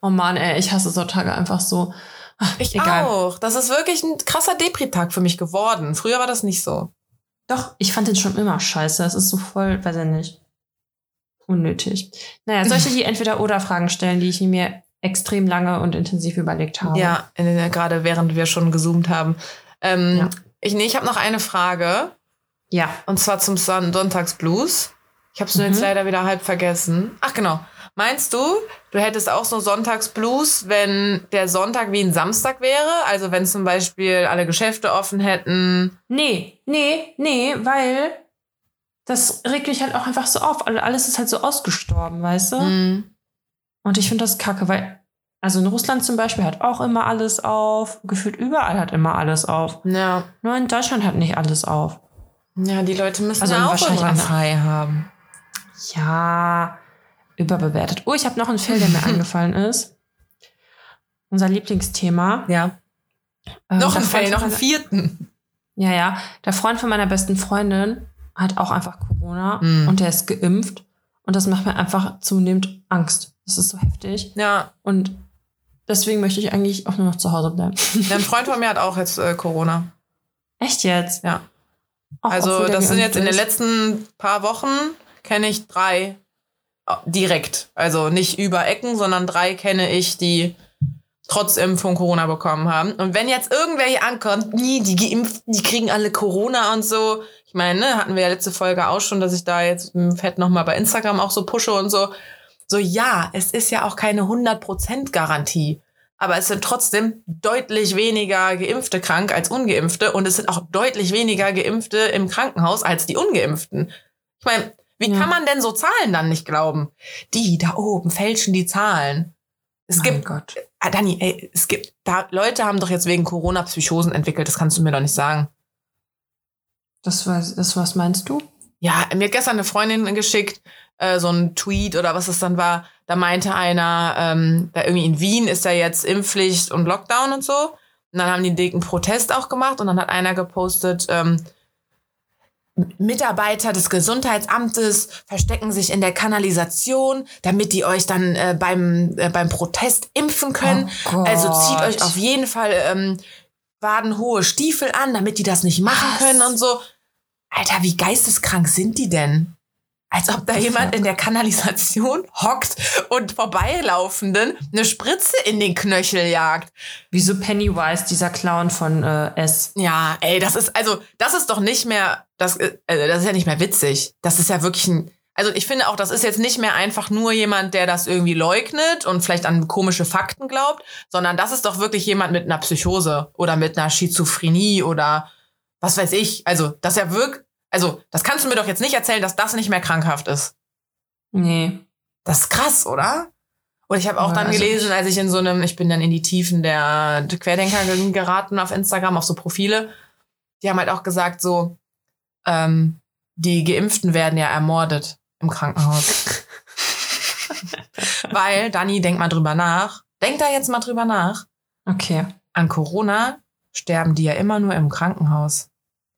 oh Mann, ey, ich hasse Sonntage einfach so. Ach, ich egal. auch. Das ist wirklich ein krasser Depri-Tag für mich geworden. Früher war das nicht so. Doch, ich fand den schon immer scheiße. Das ist so voll, weiß ich nicht. Unnötig. Naja, solche, die entweder oder Fragen stellen, die ich mir extrem lange und intensiv überlegt habe. Ja, gerade während wir schon gezoomt haben. Ähm, ja. Ich, nee, ich habe noch eine Frage. Ja. Und zwar zum Sonntagsblues. Ich habe es nur mhm. jetzt leider wieder halb vergessen. Ach genau. Meinst du, du hättest auch so Sonntagsblues, wenn der Sonntag wie ein Samstag wäre? Also wenn zum Beispiel alle Geschäfte offen hätten? Nee, nee, nee, weil das regt mich halt auch einfach so auf. Alles ist halt so ausgestorben, weißt du? Mhm. Und ich finde das kacke, weil, also in Russland zum Beispiel hat auch immer alles auf. Gefühlt überall hat immer alles auf. Ja. Nur in Deutschland hat nicht alles auf. Ja, die Leute müssen also auch wahrscheinlich frei haben. Ja, überbewertet. Oh, ich habe noch einen Film, der mir eingefallen ist. Unser Lieblingsthema. Ja. Ähm, noch ein Fail, noch einen vierten. Ja, ja. Der Freund von meiner besten Freundin hat auch einfach Corona mm. und der ist geimpft. Und das macht mir einfach zunehmend Angst. Das ist so heftig. Ja. Und deswegen möchte ich eigentlich auch nur noch zu Hause bleiben. ein Freund von mir hat auch jetzt äh, Corona. Echt jetzt? Ja. Auch also, das sind jetzt in den letzten paar Wochen, kenne ich drei direkt. Also nicht über Ecken, sondern drei kenne ich, die trotz Impfung Corona bekommen haben. Und wenn jetzt irgendwer ankommt, nie, die geimpft, die kriegen alle Corona und so. Ich meine, ne, hatten wir ja letzte Folge auch schon, dass ich da jetzt fett nochmal bei Instagram auch so pushe und so. So, ja, es ist ja auch keine 100% Garantie. Aber es sind trotzdem deutlich weniger Geimpfte krank als Ungeimpfte. Und es sind auch deutlich weniger Geimpfte im Krankenhaus als die Ungeimpften. Ich meine, wie ja. kann man denn so Zahlen dann nicht glauben? Die da oben fälschen die Zahlen. Es mein gibt, Gott. Ah, Dani, ey, es gibt, da, Leute haben doch jetzt wegen Corona Psychosen entwickelt, das kannst du mir doch nicht sagen. Das was, das was meinst du? Ja, mir hat gestern eine Freundin geschickt, äh, so ein Tweet oder was es dann war. Da meinte einer, ähm, da irgendwie in Wien ist ja jetzt Impfpflicht und Lockdown und so. Und dann haben die einen dicken Protest auch gemacht und dann hat einer gepostet, ähm, Mitarbeiter des Gesundheitsamtes verstecken sich in der Kanalisation, damit die euch dann äh, beim, äh, beim Protest impfen können. Oh also zieht euch auf jeden Fall ähm, wadenhohe Stiefel an, damit die das nicht machen Was? können und so. Alter, wie geisteskrank sind die denn? Als ob da jemand in der Kanalisation hockt und Vorbeilaufenden eine Spritze in den Knöchel jagt. Wie so Pennywise, dieser Clown von äh, S. Ja, ey, das ist, also, das ist doch nicht mehr, das, äh, also, das ist ja nicht mehr witzig. Das ist ja wirklich ein, also ich finde auch, das ist jetzt nicht mehr einfach nur jemand, der das irgendwie leugnet und vielleicht an komische Fakten glaubt, sondern das ist doch wirklich jemand mit einer Psychose oder mit einer Schizophrenie oder was weiß ich. Also, dass er wirkt, also, das kannst du mir doch jetzt nicht erzählen, dass das nicht mehr krankhaft ist. Nee. Das ist krass, oder? Und ich habe auch ja, dann also gelesen, als ich in so einem, ich bin dann in die Tiefen der Querdenker geraten auf Instagram, auf so Profile, die haben halt auch gesagt, so, ähm, die Geimpften werden ja ermordet im Krankenhaus. Weil, Dani, denk mal drüber nach. Denk da jetzt mal drüber nach. Okay. An Corona sterben die ja immer nur im Krankenhaus.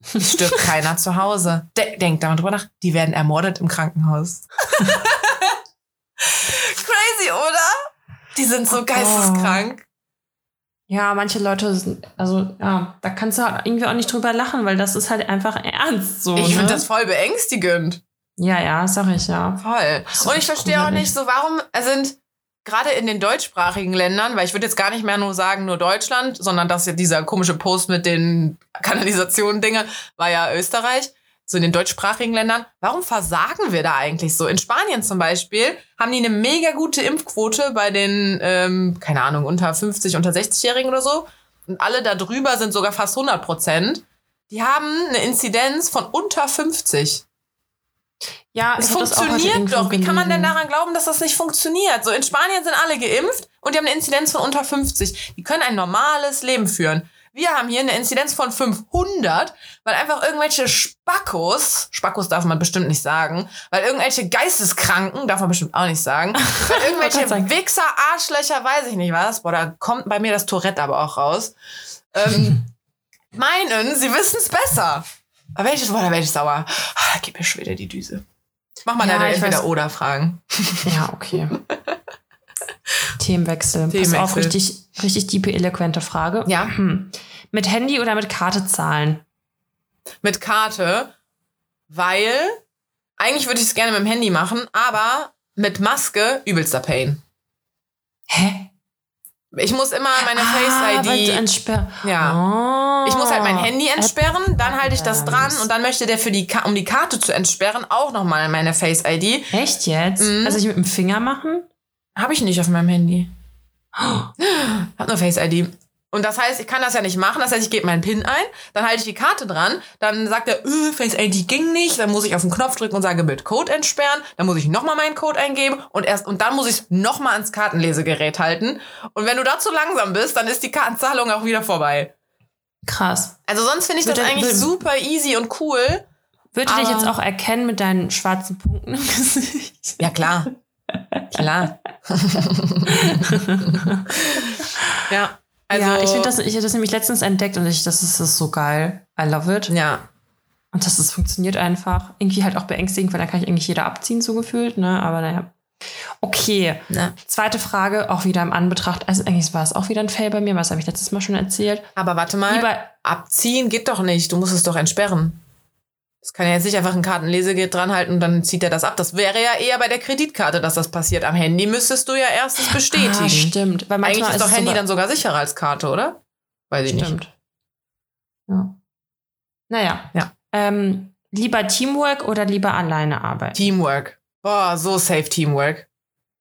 Es stirbt keiner zu Hause. De denk da mal drüber nach. Die werden ermordet im Krankenhaus. Crazy, oder? Die sind so oh. geisteskrank. Ja, manche Leute sind, also ja, da kannst du halt irgendwie auch nicht drüber lachen, weil das ist halt einfach ernst so. Ich ne? finde das voll beängstigend. Ja, ja, sag ich ja. Voll. Und ich verstehe auch nicht so, warum sind gerade in den deutschsprachigen Ländern, weil ich würde jetzt gar nicht mehr nur sagen, nur Deutschland, sondern dass ja dieser komische Post mit den Kanalisationen-Dinge war ja Österreich, so in den deutschsprachigen Ländern. Warum versagen wir da eigentlich so? In Spanien zum Beispiel haben die eine mega gute Impfquote bei den, ähm, keine Ahnung, unter 50, unter 60-Jährigen oder so. Und alle da drüber sind sogar fast 100 Prozent. Die haben eine Inzidenz von unter 50. Ja, es funktioniert doch. Wie kann man denn daran glauben, dass das nicht funktioniert? So in Spanien sind alle geimpft und die haben eine Inzidenz von unter 50. Die können ein normales Leben führen. Wir haben hier eine Inzidenz von 500, weil einfach irgendwelche Spackos, Spackos darf man bestimmt nicht sagen, weil irgendwelche Geisteskranken, darf man bestimmt auch nicht sagen, weil irgendwelche Wichser, Arschlöcher, weiß ich nicht was, boah, da kommt bei mir das Tourette aber auch raus, ähm, meinen, sie wissen es besser. Aber welches Wort, ich sauer. Ah, gib mir schon wieder die Düse. Mach mal ja, deine Entweder-Oder-Fragen. Ja, okay. Themenwechsel. Themenwechsel. Pass auf, richtig, richtig diepe, eloquente Frage. Ja. Hm. Mit Handy oder mit Karte zahlen? Mit Karte, weil eigentlich würde ich es gerne mit dem Handy machen, aber mit Maske übelster Pain. Hä? Ich muss immer meine ah, Face-ID. entsperren. Ja. Oh, ich muss halt mein Handy entsperren, dann halte ich das dran und dann möchte der für die, um die Karte zu entsperren, auch nochmal meine Face-ID. Echt jetzt? Mhm. Also ich mit dem Finger machen? Habe ich nicht auf meinem Handy. Oh. Hat nur Face-ID. Und das heißt, ich kann das ja nicht machen. Das heißt, ich gebe meinen PIN ein, dann halte ich die Karte dran, dann sagt er, öh, Face ID ging nicht, dann muss ich auf den Knopf drücken und sage mit Code entsperren, dann muss ich nochmal meinen Code eingeben und erst und dann muss ich es nochmal ans Kartenlesegerät halten. Und wenn du da zu langsam bist, dann ist die Kartenzahlung auch wieder vorbei. Krass. Also sonst finde ich das eigentlich würde, super easy und cool. Würde dich jetzt auch erkennen mit deinen schwarzen Punkten im Gesicht? Ja, klar. klar. ja. Also, ja, ich finde das, ich habe das nämlich letztens entdeckt und ich, das ist, das ist so geil. I love it. Ja. Und das, das funktioniert einfach. Irgendwie halt auch beängstigend, weil da kann ich eigentlich jeder abziehen, so gefühlt, ne? Aber naja. Okay. Ja. Zweite Frage, auch wieder im Anbetracht. Also eigentlich war es auch wieder ein Fail bei mir, was habe ich letztes Mal schon erzählt. Aber warte mal. Lieber abziehen geht doch nicht. Du musst es doch entsperren. Das kann ja jetzt nicht einfach ein Kartenlesegerät dranhalten und dann zieht er das ab. Das wäre ja eher bei der Kreditkarte, dass das passiert. Am Handy müsstest du ja erst es bestätigen. Ah, stimmt. Weil Eigentlich ist doch Handy dann sogar sicherer als Karte, oder? Weiß ich stimmt. nicht. Ja. Naja. Ja. Ähm, lieber Teamwork oder lieber alleine arbeiten? Teamwork. Boah, so safe Teamwork.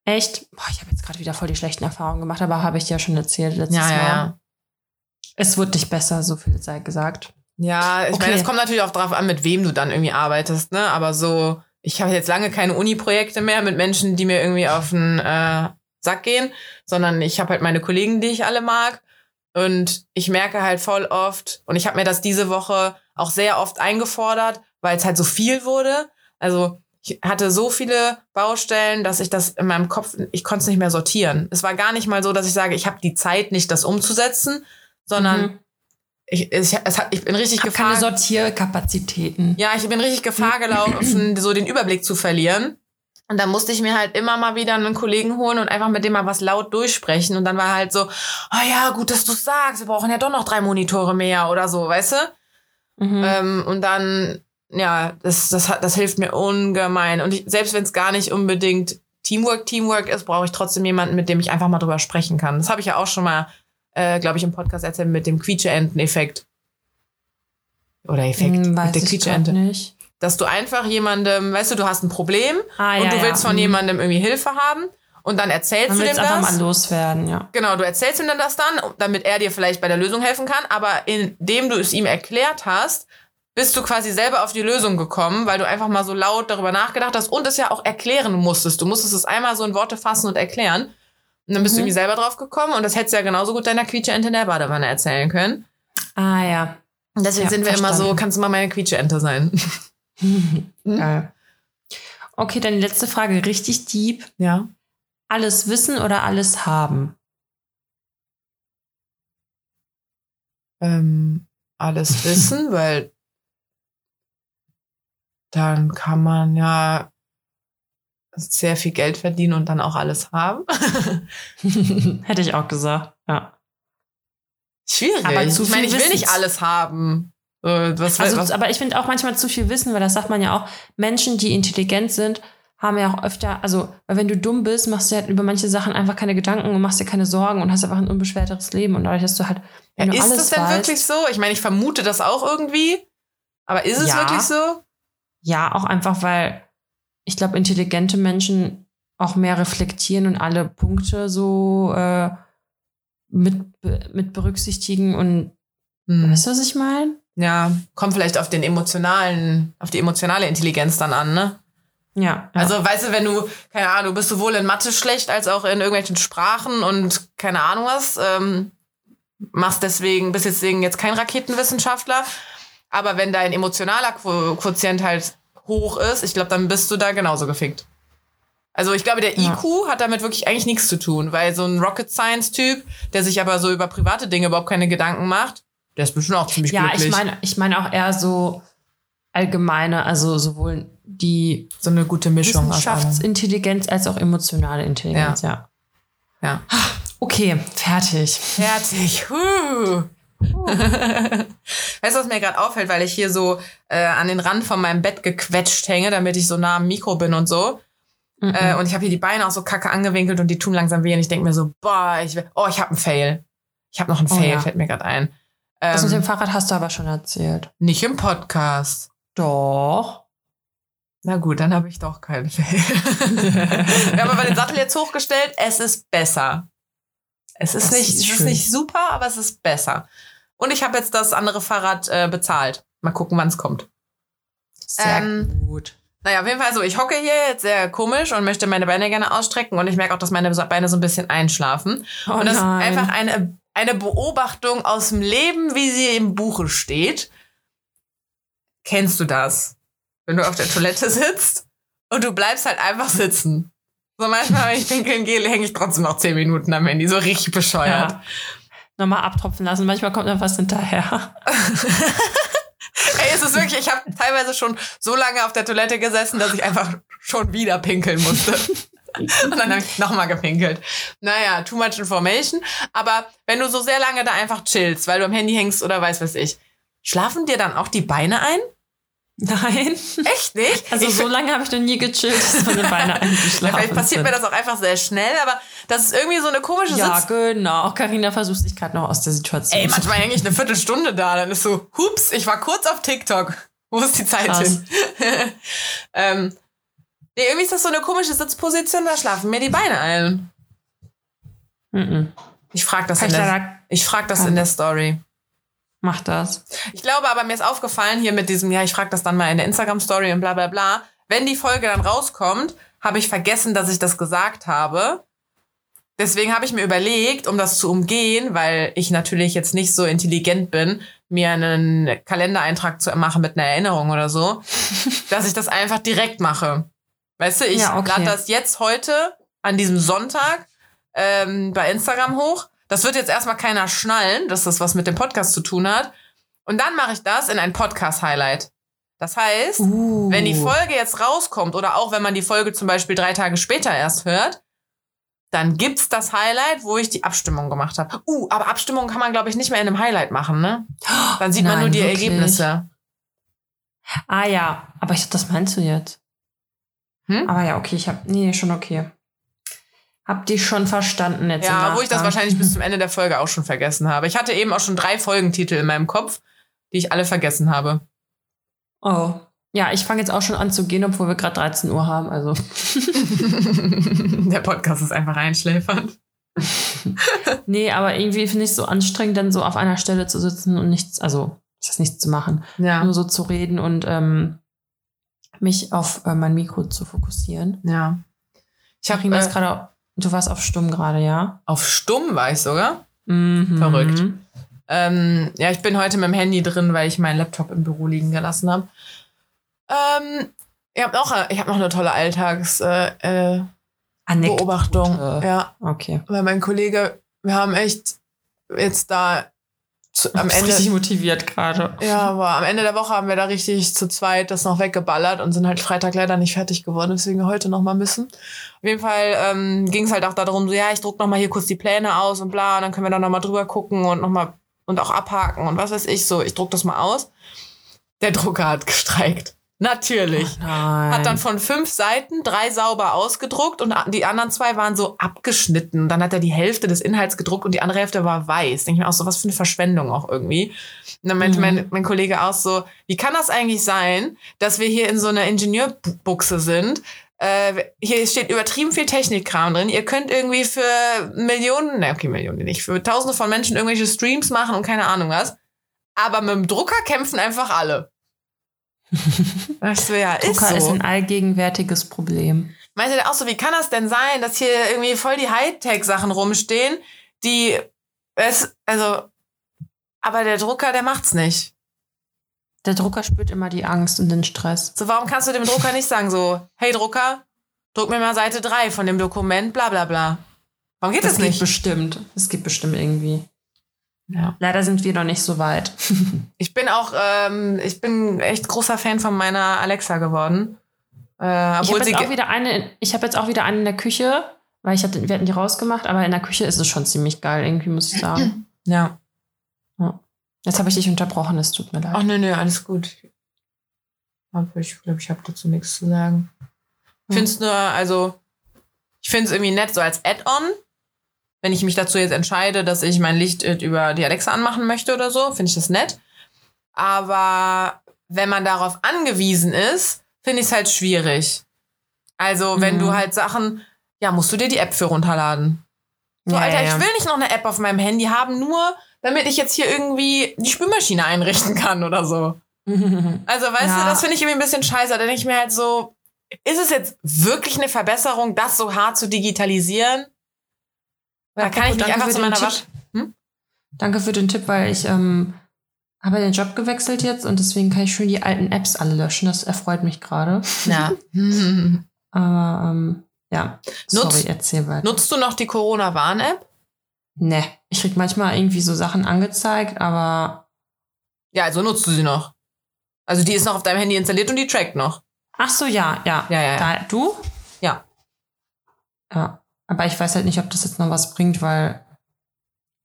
Echt? Boah, ich habe jetzt gerade wieder voll die schlechten Erfahrungen gemacht, aber habe ich dir ja schon erzählt letztes ja, Mal. Ja, ja. Es wird nicht besser, so viel sei gesagt. Ja, ich okay. meine, es kommt natürlich auch darauf an, mit wem du dann irgendwie arbeitest, ne? Aber so, ich habe jetzt lange keine Uni-Projekte mehr mit Menschen, die mir irgendwie auf den äh, Sack gehen, sondern ich habe halt meine Kollegen, die ich alle mag. Und ich merke halt voll oft, und ich habe mir das diese Woche auch sehr oft eingefordert, weil es halt so viel wurde. Also ich hatte so viele Baustellen, dass ich das in meinem Kopf, ich konnte es nicht mehr sortieren. Es war gar nicht mal so, dass ich sage, ich habe die Zeit nicht, das umzusetzen, sondern mhm ich, ich, es hat, ich bin richtig Gefahr. Keine Sortierkapazitäten. Ja, ich bin richtig Gefahr gelaufen, so den Überblick zu verlieren. Und dann musste ich mir halt immer mal wieder einen Kollegen holen und einfach mit dem mal was laut durchsprechen. Und dann war halt so, oh ja, gut, dass du sagst, wir brauchen ja doch noch drei Monitore mehr oder so, weißt du? Mhm. Ähm, und dann, ja, das, das, das hilft mir ungemein. Und ich, selbst wenn es gar nicht unbedingt Teamwork, Teamwork ist, brauche ich trotzdem jemanden, mit dem ich einfach mal drüber sprechen kann. Das habe ich ja auch schon mal, äh, glaube ich, im Podcast erzählt mit dem Quietsche-Enten-Effekt. Oder Effekt hm, mit der Quietsche-Ente. nicht dass du einfach jemandem, weißt du, du hast ein Problem ah, und ja, du willst ja. von mhm. jemandem irgendwie Hilfe haben und dann erzählst Man du dem das. einfach mal loswerden, ja. Genau, du erzählst ihm dann das dann, damit er dir vielleicht bei der Lösung helfen kann, aber indem du es ihm erklärt hast, bist du quasi selber auf die Lösung gekommen, weil du einfach mal so laut darüber nachgedacht hast und es ja auch erklären musstest. Du musstest es einmal so in Worte fassen und erklären. Und dann bist mhm. du irgendwie selber drauf gekommen und das hättest du ja genauso gut deiner Quietsche-Ente in der Badewanne erzählen können. Ah ja. Deswegen ja, sind wir verstanden. immer so, kannst du mal meine Quietsche-Ente sein. Geil. Okay, dann die letzte Frage, richtig deep. Ja. Alles wissen oder alles haben? Ähm, alles wissen, weil dann kann man ja sehr viel Geld verdienen und dann auch alles haben. Hätte ich auch gesagt, ja. Schwierig. Aber zu ich meine, ich will nicht alles haben. Was, also, was? Aber ich finde auch manchmal zu viel Wissen, weil das sagt man ja auch, Menschen, die intelligent sind, haben ja auch öfter, also wenn du dumm bist, machst du ja über manche Sachen einfach keine Gedanken und machst dir keine Sorgen und hast einfach ein unbeschwerteres Leben. Und dadurch, dass du halt. Ja, du ist das denn weißt, wirklich so? Ich meine, ich vermute das auch irgendwie. Aber ist es ja, wirklich so? Ja, auch einfach, weil ich glaube, intelligente Menschen auch mehr reflektieren und alle Punkte so äh, mit, mit berücksichtigen und hm. weißt du, was ich meine? Ja, kommt vielleicht auf den emotionalen, auf die emotionale Intelligenz dann an, ne? Ja, ja. Also, weißt du, wenn du, keine Ahnung, du bist sowohl in Mathe schlecht als auch in irgendwelchen Sprachen und keine Ahnung was, ähm, machst deswegen, bist deswegen jetzt kein Raketenwissenschaftler. Aber wenn dein emotionaler Quo Quotient halt hoch ist, ich glaube, dann bist du da genauso gefickt. Also ich glaube, der IQ ja. hat damit wirklich eigentlich nichts zu tun, weil so ein Rocket Science Typ, der sich aber so über private Dinge überhaupt keine Gedanken macht, der ist bestimmt auch ziemlich ja, glücklich. Ja, ich meine ich meine auch eher so allgemeine, also sowohl die so eine gute Mischung Wissenschaftsintelligenz als auch emotionale Intelligenz, ja. Ja. ja. Okay, fertig. Fertig. Huh. weißt du, was mir gerade auffällt, weil ich hier so äh, an den Rand von meinem Bett gequetscht hänge, damit ich so nah am Mikro bin und so. Mhm. Äh, und ich habe hier die Beine auch so kacke angewinkelt und die tun langsam weh und ich denke mir so, boah, ich will, oh, ich habe einen Fail. Ich habe noch einen oh, Fail, ja. fällt mir gerade ein. Das mit dem ähm, Fahrrad hast du aber schon erzählt. Nicht im Podcast. Doch. Na gut, dann habe ich doch keinen Fail. Wir haben aber den Sattel jetzt hochgestellt. Es ist besser. Es ist, nicht, ist, es ist nicht super, aber es ist besser. Und ich habe jetzt das andere Fahrrad äh, bezahlt. Mal gucken, wann es kommt. Sehr ähm, gut. Naja, auf jeden Fall so, ich hocke hier jetzt sehr komisch und möchte meine Beine gerne ausstrecken und ich merke auch, dass meine Beine so ein bisschen einschlafen. Oh und das nein. ist einfach eine eine Beobachtung aus dem Leben, wie sie im Buche steht. Kennst du das? Wenn du auf der Toilette sitzt und du bleibst halt einfach sitzen. So manchmal, wenn ich pinkeln gehe, hänge ich trotzdem noch zehn Minuten am Handy, so richtig bescheuert. Ja. Nochmal abtropfen lassen, manchmal kommt noch was hinterher. Ey, es ist wirklich, ich habe teilweise schon so lange auf der Toilette gesessen, dass ich einfach schon wieder pinkeln musste. Und dann habe ich nochmal gepinkelt. Naja, too much information. Aber wenn du so sehr lange da einfach chillst, weil du am Handy hängst oder weiß was ich, schlafen dir dann auch die Beine ein? Nein. Echt nicht? Also ich so lange habe ich noch nie gechillt, dass meine Beine eingeschlafen Vielleicht passiert sind. mir das auch einfach sehr schnell, aber das ist irgendwie so eine komische Ja, Sitz genau. Auch Carina versucht sich gerade noch aus der Situation. Ey, manchmal hänge ich eine Viertelstunde da, dann ist so, hups, ich war kurz auf TikTok. Wo ist die Zeit Krass. hin? ähm, Nee, irgendwie ist das so eine komische Sitzposition, da schlafen mir die Beine ein. Mm -mm. Ich frage das, in der, ich frag das in der Story. Mach das. Ich glaube aber, mir ist aufgefallen hier mit diesem, ja, ich frage das dann mal in der Instagram-Story und bla bla bla. Wenn die Folge dann rauskommt, habe ich vergessen, dass ich das gesagt habe. Deswegen habe ich mir überlegt, um das zu umgehen, weil ich natürlich jetzt nicht so intelligent bin, mir einen Kalendereintrag zu machen mit einer Erinnerung oder so, dass ich das einfach direkt mache. Weißt du, ich ja, okay. lade das jetzt heute an diesem Sonntag ähm, bei Instagram hoch, Das wird jetzt erstmal keiner schnallen, dass das was mit dem Podcast zu tun hat. Und dann mache ich das in ein Podcast-Highlight. Das heißt, uh. wenn die Folge jetzt rauskommt oder auch wenn man die Folge zum Beispiel drei Tage später erst hört, dann gibt's das Highlight, wo ich die Abstimmung gemacht habe. Uh, aber Abstimmung kann man, glaube ich, nicht mehr in einem Highlight machen, ne? Dann sieht Nein, man nur die wirklich? Ergebnisse. Ah ja, aber ich das meinst du jetzt? Hm? Aber ja, okay, ich habe nee, schon okay. Hab die schon verstanden jetzt. Ja, wo ich das wahrscheinlich bis zum Ende der Folge auch schon vergessen habe. Ich hatte eben auch schon drei Folgentitel in meinem Kopf, die ich alle vergessen habe. Oh. Ja, ich fange jetzt auch schon an zu gehen, obwohl wir gerade 13 Uhr haben. Also. Der Podcast ist einfach einschläfernd. nee, aber irgendwie finde ich es so anstrengend, dann so auf einer Stelle zu sitzen und nichts, also ist das nichts zu machen. Ja. Nur so zu reden und ähm, mich auf äh, mein Mikro zu fokussieren. Ja. Ich habe äh, gerade, du warst auf Stumm gerade, ja? Auf Stumm war ich sogar. Mhm. Verrückt. Ähm, ja, ich bin heute mit dem Handy drin, weil ich meinen Laptop im Büro liegen gelassen habe. Ähm, ich habe noch, ich hab noch eine tolle Alltagsbeobachtung. Äh, äh, ja. Okay. Weil mein Kollege, wir haben echt jetzt da zu, am Ende. Richtig motiviert gerade. Ja, aber am Ende der Woche haben wir da richtig zu zweit das noch weggeballert und sind halt Freitag leider nicht fertig geworden, deswegen wir heute noch mal müssen. Auf jeden Fall ähm, ging es halt auch darum, so ja, ich druck noch mal hier kurz die Pläne aus und bla, und dann können wir da noch mal drüber gucken und noch mal und auch abhaken und was weiß ich so. Ich druck das mal aus. Der Drucker hat gestreikt. Natürlich. Oh hat dann von fünf Seiten drei sauber ausgedruckt und die anderen zwei waren so abgeschnitten. Dann hat er die Hälfte des Inhalts gedruckt und die andere Hälfte war weiß. Denke ich mir auch so, was für eine Verschwendung auch irgendwie. Und dann meinte mhm. mein, mein Kollege auch so, wie kann das eigentlich sein, dass wir hier in so einer Ingenieurbuchse sind? Äh, hier steht übertrieben viel Technikkram drin. Ihr könnt irgendwie für Millionen, ne, okay, Millionen nicht, für Tausende von Menschen irgendwelche Streams machen und keine Ahnung was. Aber mit dem Drucker kämpfen einfach alle. Das ja, ist Drucker so. ist ein allgegenwärtiges Problem. Meint ihr auch so, wie kann das denn sein, dass hier irgendwie voll die Hightech-Sachen rumstehen, die es, also, aber der Drucker, der macht's nicht. Der Drucker spürt immer die Angst und den Stress. So, warum kannst du dem Drucker nicht sagen so, hey Drucker, druck mir mal Seite 3 von dem Dokument, bla bla bla. Warum geht das, das nicht? Geht bestimmt. Es geht bestimmt irgendwie. Ja. Leider sind wir noch nicht so weit. ich bin auch, ähm, ich bin echt großer Fan von meiner Alexa geworden. Äh, ich habe jetzt, auch wieder eine, ich jetzt auch wieder eine in der Küche, weil ich hatte, wir hatten die rausgemacht, aber in der Küche ist es schon ziemlich geil, irgendwie muss ich sagen. ja. ja. Jetzt habe ich dich unterbrochen, es tut mir leid. Ach, nö, nö, alles gut. Ich glaube, ich habe dazu nichts zu sagen. Ich finde es nur, also, ich finde es irgendwie nett, so als Add-on, wenn ich mich dazu jetzt entscheide, dass ich mein Licht äh, über die Alexa anmachen möchte oder so, finde ich das nett. Aber wenn man darauf angewiesen ist, finde ich es halt schwierig. Also, wenn mhm. du halt Sachen, ja, musst du dir die App für runterladen. So, ja, Alter, ja. ich will nicht noch eine App auf meinem Handy haben, nur damit ich jetzt hier irgendwie die Spülmaschine einrichten kann oder so. Also, weißt ja. du, das finde ich irgendwie ein bisschen scheiße. Da denke ich mir halt so, ist es jetzt wirklich eine Verbesserung, das so hart zu digitalisieren? Da kann ich nicht einfach zu meiner Wasch. Hm? Danke für den Tipp, weil ich ähm, habe den Job gewechselt jetzt und deswegen kann ich schön die alten Apps alle löschen. Das erfreut mich gerade. Ja. Aber ähm, ja, sorry, Nutz, erzähl weiter. Nutzt du noch die Corona-Warn-App? Ne, ich krieg manchmal irgendwie so Sachen angezeigt, aber. Ja, also nutzt du sie noch. Also die ist noch auf deinem Handy installiert und die trackt noch. Ach so, ja, ja. Ja, ja, ja. Da, du? Ja. Ja. Aber ich weiß halt nicht, ob das jetzt noch was bringt, weil,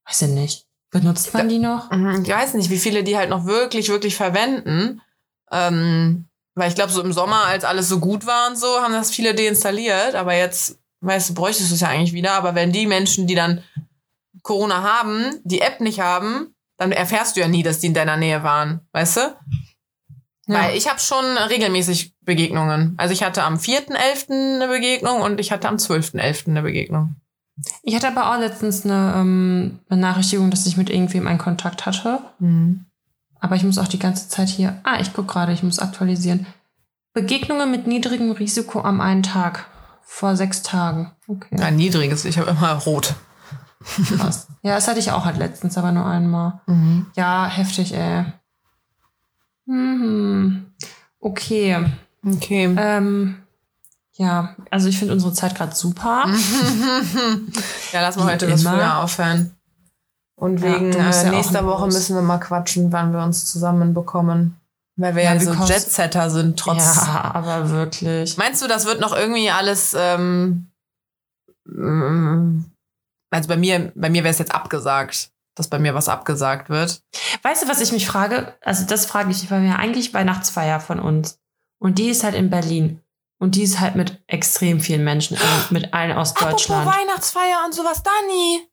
weiß ich nicht. Benutzt man die noch? Mhm, ich weiß nicht, wie viele die halt noch wirklich, wirklich verwenden. Ähm, weil ich glaube, so im Sommer, als alles so gut war und so, haben das viele deinstalliert. Aber jetzt, weißt du, bräuchtest du es ja eigentlich wieder. Aber wenn die Menschen, die dann Corona haben, die App nicht haben, dann erfährst du ja nie, dass die in deiner Nähe waren, weißt du? Ja. Weil ich habe schon regelmäßig Begegnungen. Also ich hatte am 4.11. eine Begegnung und ich hatte am 12.11. eine Begegnung. Ich hatte aber auch letztens eine ähm, Benachrichtigung, dass ich mit irgendwem einen Kontakt hatte. Mhm. Aber ich muss auch die ganze Zeit hier. Ah, ich gucke gerade, ich muss aktualisieren. Begegnungen mit niedrigem Risiko am einen Tag. Vor sechs Tagen. Okay. Ja, niedriges, ich habe immer rot. Krass. Ja, das hatte ich auch halt letztens, aber nur einmal. Mhm. Ja, heftig, ey. Mhm. Okay. Okay. Ähm, ja, also ich finde unsere Zeit gerade super. ja, lass mal heute was früher aufhören. Und wegen ja, äh, nächster Woche müssen wir mal quatschen, wann wir uns zusammen bekommen. Weil wir ja, ja so Jetsetter sind, trotz. Ja, aber wirklich. Meinst du, das wird noch irgendwie alles. Ähm, mm, also bei mir, bei mir wäre es jetzt abgesagt, dass bei mir was abgesagt wird. Weißt du, was ich mich frage? Also, das frage ich, weil wir eigentlich Weihnachtsfeier von uns. Und die ist halt in Berlin. Und die ist halt mit extrem vielen Menschen, also mit allen aus Deutschland. Apropos Weihnachtsfeier und sowas, Dani.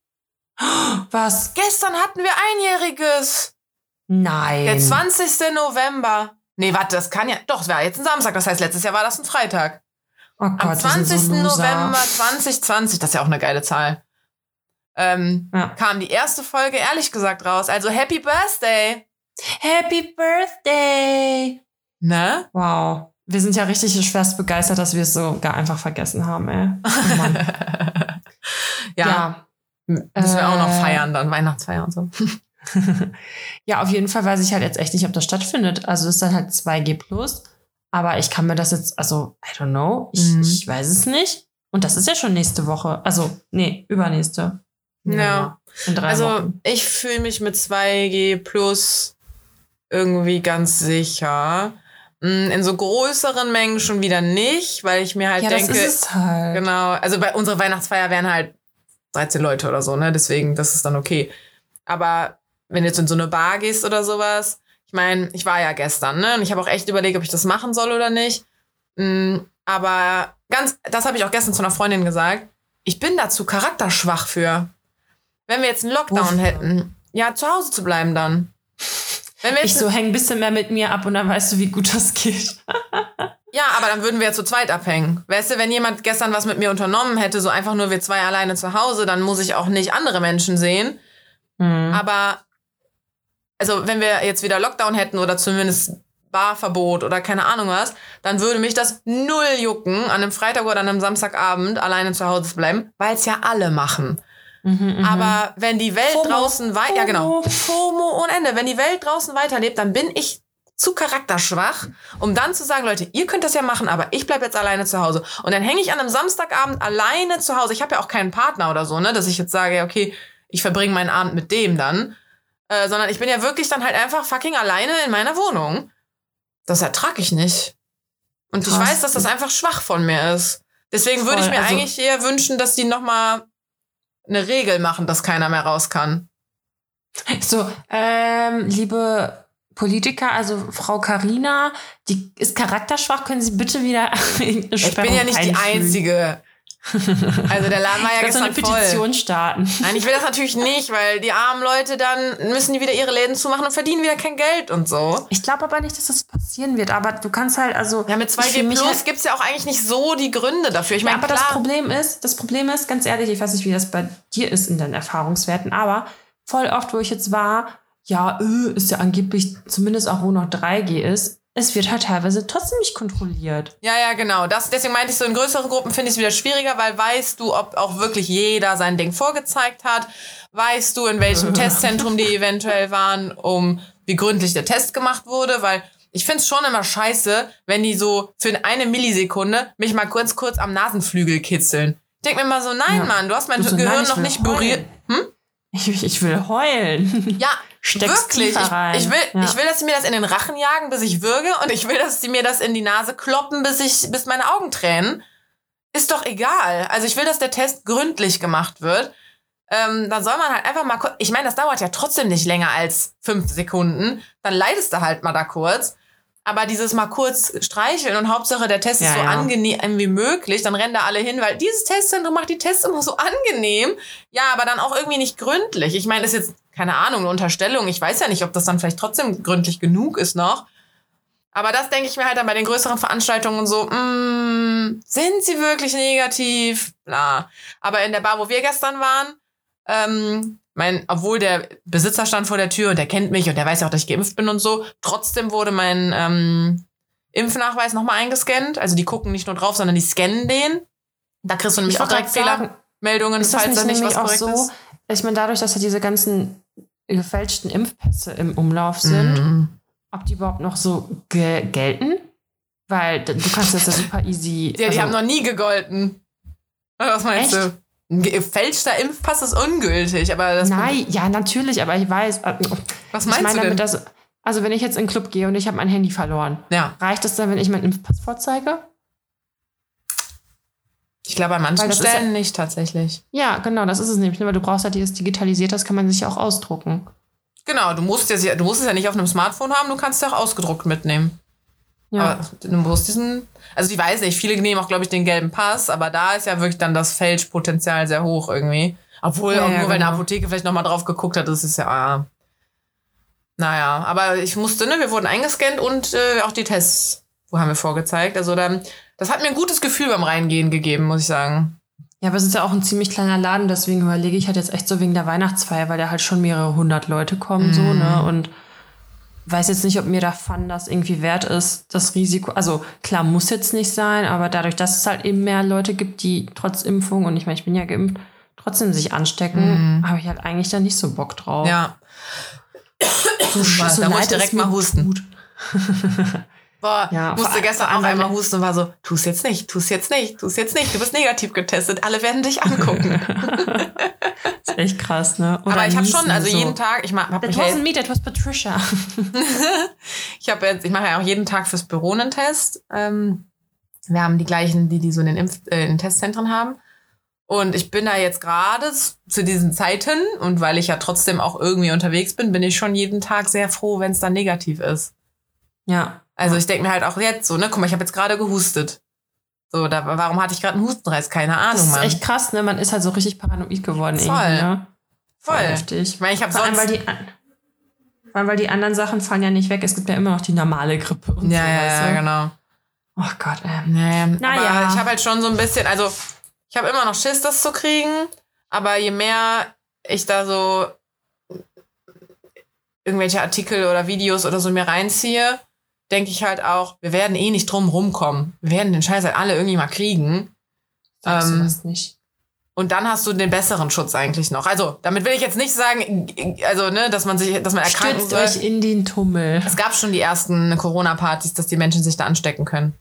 Was? Gestern hatten wir Einjähriges. Nein. Der 20. November. Nee, warte, das kann ja. Doch, es war jetzt ein Samstag. Das heißt, letztes Jahr war das ein Freitag. Oh Gott, Am 20. So November 2020, das ist ja auch eine geile Zahl, ähm, ja. kam die erste Folge ehrlich gesagt raus. Also Happy Birthday. Happy Birthday. Ne? Wow. Wir sind ja richtig schwerst begeistert, dass wir es so gar einfach vergessen haben, ey. Oh ja. ja. Müssen wir auch noch äh. feiern, dann Weihnachtsfeier und so. ja, auf jeden Fall weiß ich halt jetzt echt nicht, ob das stattfindet. Also es ist dann halt 2G plus. Aber ich kann mir das jetzt, also, I don't know. Ich, mhm. ich weiß es nicht. Und das ist ja schon nächste Woche. Also, nee, übernächste. Ja. ja. also, Wochen. ich fühle mich mit 2G plus irgendwie ganz sicher. Mm, in so größeren Mengen schon wieder nicht, weil ich mir halt ja, denke. Das ist es halt. Genau. Also bei unserer Weihnachtsfeier wären halt 13 Leute oder so, ne? Deswegen, das ist dann okay. Aber wenn du jetzt in so eine Bar gehst oder sowas, ich meine, ich war ja gestern, ne? Und ich habe auch echt überlegt, ob ich das machen soll oder nicht. Mhm, aber ganz, das habe ich auch gestern zu einer Freundin gesagt. Ich bin dazu charakterschwach für. Wenn wir jetzt einen Lockdown hätten, ja, zu Hause zu bleiben dann. Wenn wir ich so häng ein bisschen mehr mit mir ab und dann weißt du, wie gut das geht. ja, aber dann würden wir ja zu zweit abhängen. Weißt du, wenn jemand gestern was mit mir unternommen hätte, so einfach nur wir zwei alleine zu Hause, dann muss ich auch nicht andere Menschen sehen. Mhm. Aber, also wenn wir jetzt wieder Lockdown hätten oder zumindest Barverbot oder keine Ahnung was, dann würde mich das null jucken, an einem Freitag oder an einem Samstagabend alleine zu Hause zu bleiben, weil es ja alle machen. Mhm, mhm, Aber wenn die Welt FOMO. draußen weiter, ja genau, FOMO ohne Ende, wenn die Welt draußen weiterlebt, dann bin ich zu charakterschwach, um dann zu sagen, Leute, ihr könnt das ja machen, aber ich bleibe jetzt alleine zu Hause. Und dann hänge ich an einem Samstagabend alleine zu Hause. Ich habe ja auch keinen Partner oder so, ne, dass ich jetzt sage, okay, ich verbringe meinen Abend mit dem dann, äh, sondern ich bin ja wirklich dann halt einfach fucking alleine in meiner Wohnung. Das ertrage ich nicht. Und Krass. ich weiß, dass das einfach schwach von mir ist. Deswegen würde ich mir also, eigentlich eher wünschen, dass die noch mal eine Regel machen, dass keiner mehr raus kann. So, ähm, liebe Politiker, also Frau Karina, die ist charakterschwach, können Sie bitte wieder irgendeine Ich bin ja nicht einfügen. die Einzige. Also der Laden war ja gestern eine Petition voll. starten. Nein, ich will das natürlich nicht, weil die armen Leute dann müssen die wieder ihre Läden zumachen und verdienen wieder kein Geld und so. Ich glaube aber nicht, dass das passieren wird. Aber du kannst halt also. Ja, mit 2G Plus halt gibt es ja auch eigentlich nicht so die Gründe dafür. Ich meine, aber klar. das Problem ist, das Problem ist, ganz ehrlich, ich weiß nicht, wie das bei dir ist in deinen Erfahrungswerten, aber voll oft, wo ich jetzt war, ja, öh, ist ja angeblich zumindest auch wo noch 3G ist, es wird halt teilweise trotzdem nicht kontrolliert. Ja, ja, genau. Das, deswegen meinte ich so, in größeren Gruppen finde ich es wieder schwieriger, weil weißt du, ob auch wirklich jeder sein Ding vorgezeigt hat? Weißt du, in welchem Testzentrum die eventuell waren, um wie gründlich der Test gemacht wurde? Weil ich finde es schon immer scheiße, wenn die so für eine Millisekunde mich mal kurz, kurz am Nasenflügel kitzeln. Ich denke mir mal so, nein, ja. Mann, du hast mein du Gehirn noch nicht berührt. Hm? Ich, ich will heulen. Ja, Steckst wirklich. Ich, ich, will, ja. ich will, dass sie mir das in den Rachen jagen, bis ich würge, und ich will, dass sie mir das in die Nase kloppen, bis ich, bis meine Augen tränen. Ist doch egal. Also ich will, dass der Test gründlich gemacht wird. Ähm, dann soll man halt einfach mal kurz. Ich meine, das dauert ja trotzdem nicht länger als fünf Sekunden. Dann leidest du halt mal da kurz. Aber dieses mal kurz streicheln und Hauptsache der Test ja, ist so ja. angenehm wie möglich, dann rennen da alle hin, weil dieses Testzentrum macht die Tests immer so angenehm. Ja, aber dann auch irgendwie nicht gründlich. Ich meine, das ist jetzt, keine Ahnung, eine Unterstellung. Ich weiß ja nicht, ob das dann vielleicht trotzdem gründlich genug ist noch. Aber das denke ich mir halt dann bei den größeren Veranstaltungen so, mm, sind sie wirklich negativ? Bla. Aber in der Bar, wo wir gestern waren, ähm, mein, obwohl der Besitzer stand vor der Tür und der kennt mich und der weiß ja auch, dass ich geimpft bin und so, trotzdem wurde mein ähm, Impfnachweis nochmal eingescannt. Also die gucken nicht nur drauf, sondern die scannen den. Da kriegst du nämlich ich auch direkt Fehlermeldungen, falls da nicht was korrekt so, ist. Ich meine, dadurch, dass ja diese ganzen gefälschten Impfpässe im Umlauf sind, mm. ob die überhaupt noch so ge gelten? Weil du kannst das ja super easy. Ja, also, die haben noch nie gegolten. Was meinst Echt? du? Ein gefälschter Impfpass ist ungültig, aber das Nein, ja, natürlich, aber ich weiß. Äh, Was meinst ich meine du denn? Damit, dass, also wenn ich jetzt in den Club gehe und ich habe mein Handy verloren, ja. reicht es dann, wenn ich meinen Impfpass vorzeige? Ich glaube, an manchen Stellen ja, nicht tatsächlich. Ja, genau, das ist es nämlich. Ne, weil du brauchst halt dieses digitalisiert, das kann man sich ja auch ausdrucken. Genau, du musst, ja, du musst es ja nicht auf einem Smartphone haben, du kannst es ja auch ausgedruckt mitnehmen. Ja. Aber du musst diesen, also ich weiß nicht, viele nehmen auch, glaube ich, den gelben Pass, aber da ist ja wirklich dann das Fälschpotenzial sehr hoch irgendwie. Obwohl, ja, auch nur ja, weil eine genau. Apotheke vielleicht nochmal drauf geguckt hat, das ist ja, ah. naja, aber ich musste, ne, wir wurden eingescannt und äh, auch die Tests, wo haben wir vorgezeigt. Also dann, das hat mir ein gutes Gefühl beim Reingehen gegeben, muss ich sagen. Ja, aber es ist ja auch ein ziemlich kleiner Laden, deswegen überlege ich halt jetzt echt so wegen der Weihnachtsfeier, weil da halt schon mehrere hundert Leute kommen, mm. so, ne, mhm. und weiß jetzt nicht, ob mir der Fun das irgendwie wert ist, das Risiko. Also klar, muss jetzt nicht sein, aber dadurch, dass es halt eben mehr Leute gibt, die trotz Impfung, und ich meine, ich bin ja geimpft, trotzdem sich anstecken, mhm. habe ich halt eigentlich da nicht so Bock drauf. Ja. So, so da muss ich direkt mal husten. Boah, ja, musste gestern auch einmal husten und war so, tu's jetzt nicht, tu's jetzt nicht, tu's jetzt nicht, du bist negativ getestet, alle werden dich angucken. ist echt krass, ne? Oder Aber ich habe schon, also so. jeden Tag, ich mache... That wasn't me, that was Patricia. ich habe jetzt, ich mache ja auch jeden Tag fürs Büro einen Test. Ähm, wir haben die gleichen, die die so in den, Impf äh, in den Testzentren haben. Und ich bin da jetzt gerade zu diesen Zeiten und weil ich ja trotzdem auch irgendwie unterwegs bin, bin ich schon jeden Tag sehr froh, wenn es dann negativ ist. Ja. Also ich denke mir halt auch jetzt so, ne, guck mal, ich habe jetzt gerade gehustet. So, da, warum hatte ich gerade einen Hustenreiz? Keine Ahnung, Das ist Mann. echt krass, ne? Man ist halt so richtig paranoid geworden Voll. irgendwie, ne? Voll. Voll heftig. Ich meine, ich habe sonst... Allem, weil die, weil, weil die anderen Sachen fallen ja nicht weg. Es gibt ja immer noch die normale Grippe und ja, so. Ja, ja, genau. Oh Gott, ähm. Naja, naja. Aber ich habe halt schon so ein bisschen, also ich habe immer noch Schiss, das zu kriegen, aber je mehr ich da so irgendwelche Artikel oder Videos oder so mir reinziehe, denke ich halt auch, wir werden eh nicht drum rumkommen. Wir werden den Scheiß halt alle irgendwie mal kriegen. Sagst ähm, du das nicht? Und dann hast du den besseren Schutz eigentlich noch. Also, damit will ich jetzt nicht sagen, also, ne, dass man sich, dass man erkranken soll. euch in den Tummel. Es gab schon die ersten Corona-Partys, dass die Menschen sich da anstecken können.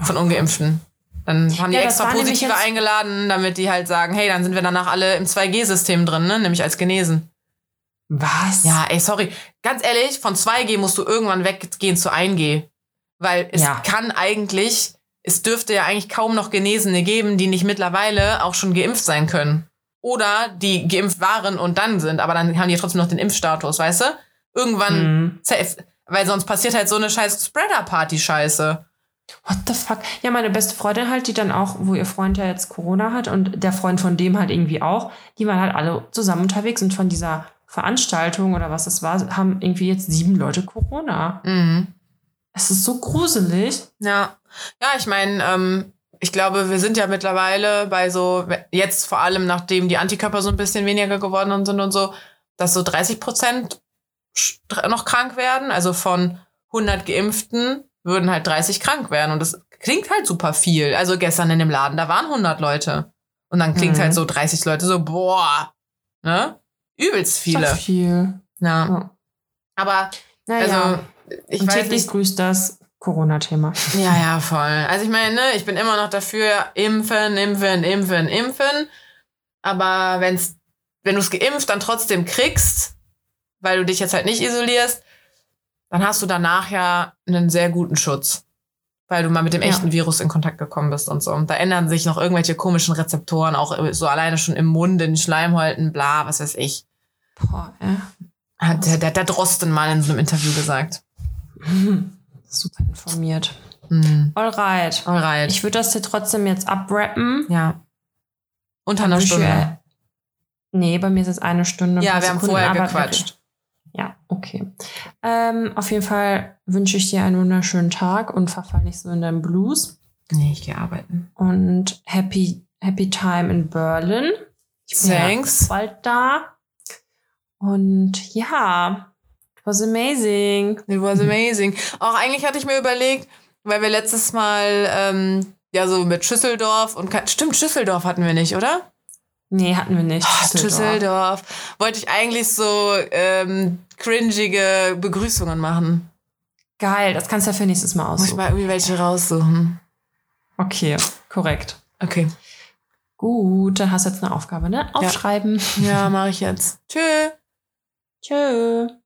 Von Ungeimpften. Dann haben die ja, extra Positive eingeladen, damit die halt sagen, hey, dann sind wir danach alle im 2G-System drin, ne, nämlich als genesen. Was? Ja, ey, sorry. Ganz ehrlich, von 2G musst du irgendwann weggehen zu 1G. Weil es ja. kann eigentlich, es dürfte ja eigentlich kaum noch Genesene geben, die nicht mittlerweile auch schon geimpft sein können. Oder die geimpft waren und dann sind, aber dann haben die trotzdem noch den Impfstatus, weißt du? Irgendwann mhm. safe. Weil sonst passiert halt so eine scheiß Spreader-Party-Scheiße. What the fuck? Ja, meine beste Freundin halt, die dann auch, wo ihr Freund ja jetzt Corona hat und der Freund von dem halt irgendwie auch, die waren halt alle zusammen unterwegs und von dieser Veranstaltung oder was es war, haben irgendwie jetzt sieben Leute Corona. Mhm. Es ist so gruselig. Ja, ja, ich meine, ähm, ich glaube, wir sind ja mittlerweile bei so, jetzt vor allem nachdem die Antikörper so ein bisschen weniger geworden sind und so, dass so 30 Prozent noch krank werden. Also von 100 Geimpften würden halt 30 krank werden. Und das klingt halt super viel. Also gestern in dem Laden, da waren 100 Leute. Und dann klingt mhm. halt so 30 Leute so, boah, ne? Übelst viele. So viel. Ja. ja. Aber, naja. also, ich Und weiß nicht. grüßt das Corona-Thema. Ja, ja, voll. Also ich meine, ne, ich bin immer noch dafür, impfen, impfen, impfen, impfen. Aber wenn's, wenn du es geimpft dann trotzdem kriegst, weil du dich jetzt halt nicht isolierst, dann hast du danach ja einen sehr guten Schutz. Weil du mal mit dem echten ja. Virus in Kontakt gekommen bist und so. Und da ändern sich noch irgendwelche komischen Rezeptoren, auch so alleine schon im Mund, in den Schleimhäuten, bla, was weiß ich. Boah, ja. Hat der, der, der Drosten mal in so einem Interview gesagt. Super informiert. Mhm. Alright. Alright. Ich würde das hier trotzdem jetzt abrappen. Ja. Unter einer Stunde. Nee, bei mir ist es eine Stunde. Ja, wir haben vorher gequatscht. Ja, okay. Ähm, auf jeden Fall wünsche ich dir einen wunderschönen Tag und verfall nicht so in deinen Blues. Nee, ich gehe arbeiten. Und happy, happy time in Berlin. Ich bin Thanks. bald da. Und ja, it was amazing. It was amazing. Auch eigentlich hatte ich mir überlegt, weil wir letztes Mal ähm, ja so mit Schüsseldorf und stimmt, Schüsseldorf hatten wir nicht, oder? Nee, hatten wir nicht. Oh, Düsseldorf. Düsseldorf. Wollte ich eigentlich so ähm, cringige Begrüßungen machen. Geil, das kannst du ja für nächstes Mal aussuchen. Muss ich mal irgendwie welche raussuchen. Okay, korrekt. Okay. Gut, dann hast du jetzt eine Aufgabe, ne? Aufschreiben. Ja, ja mache ich jetzt. Tschö. Tschö.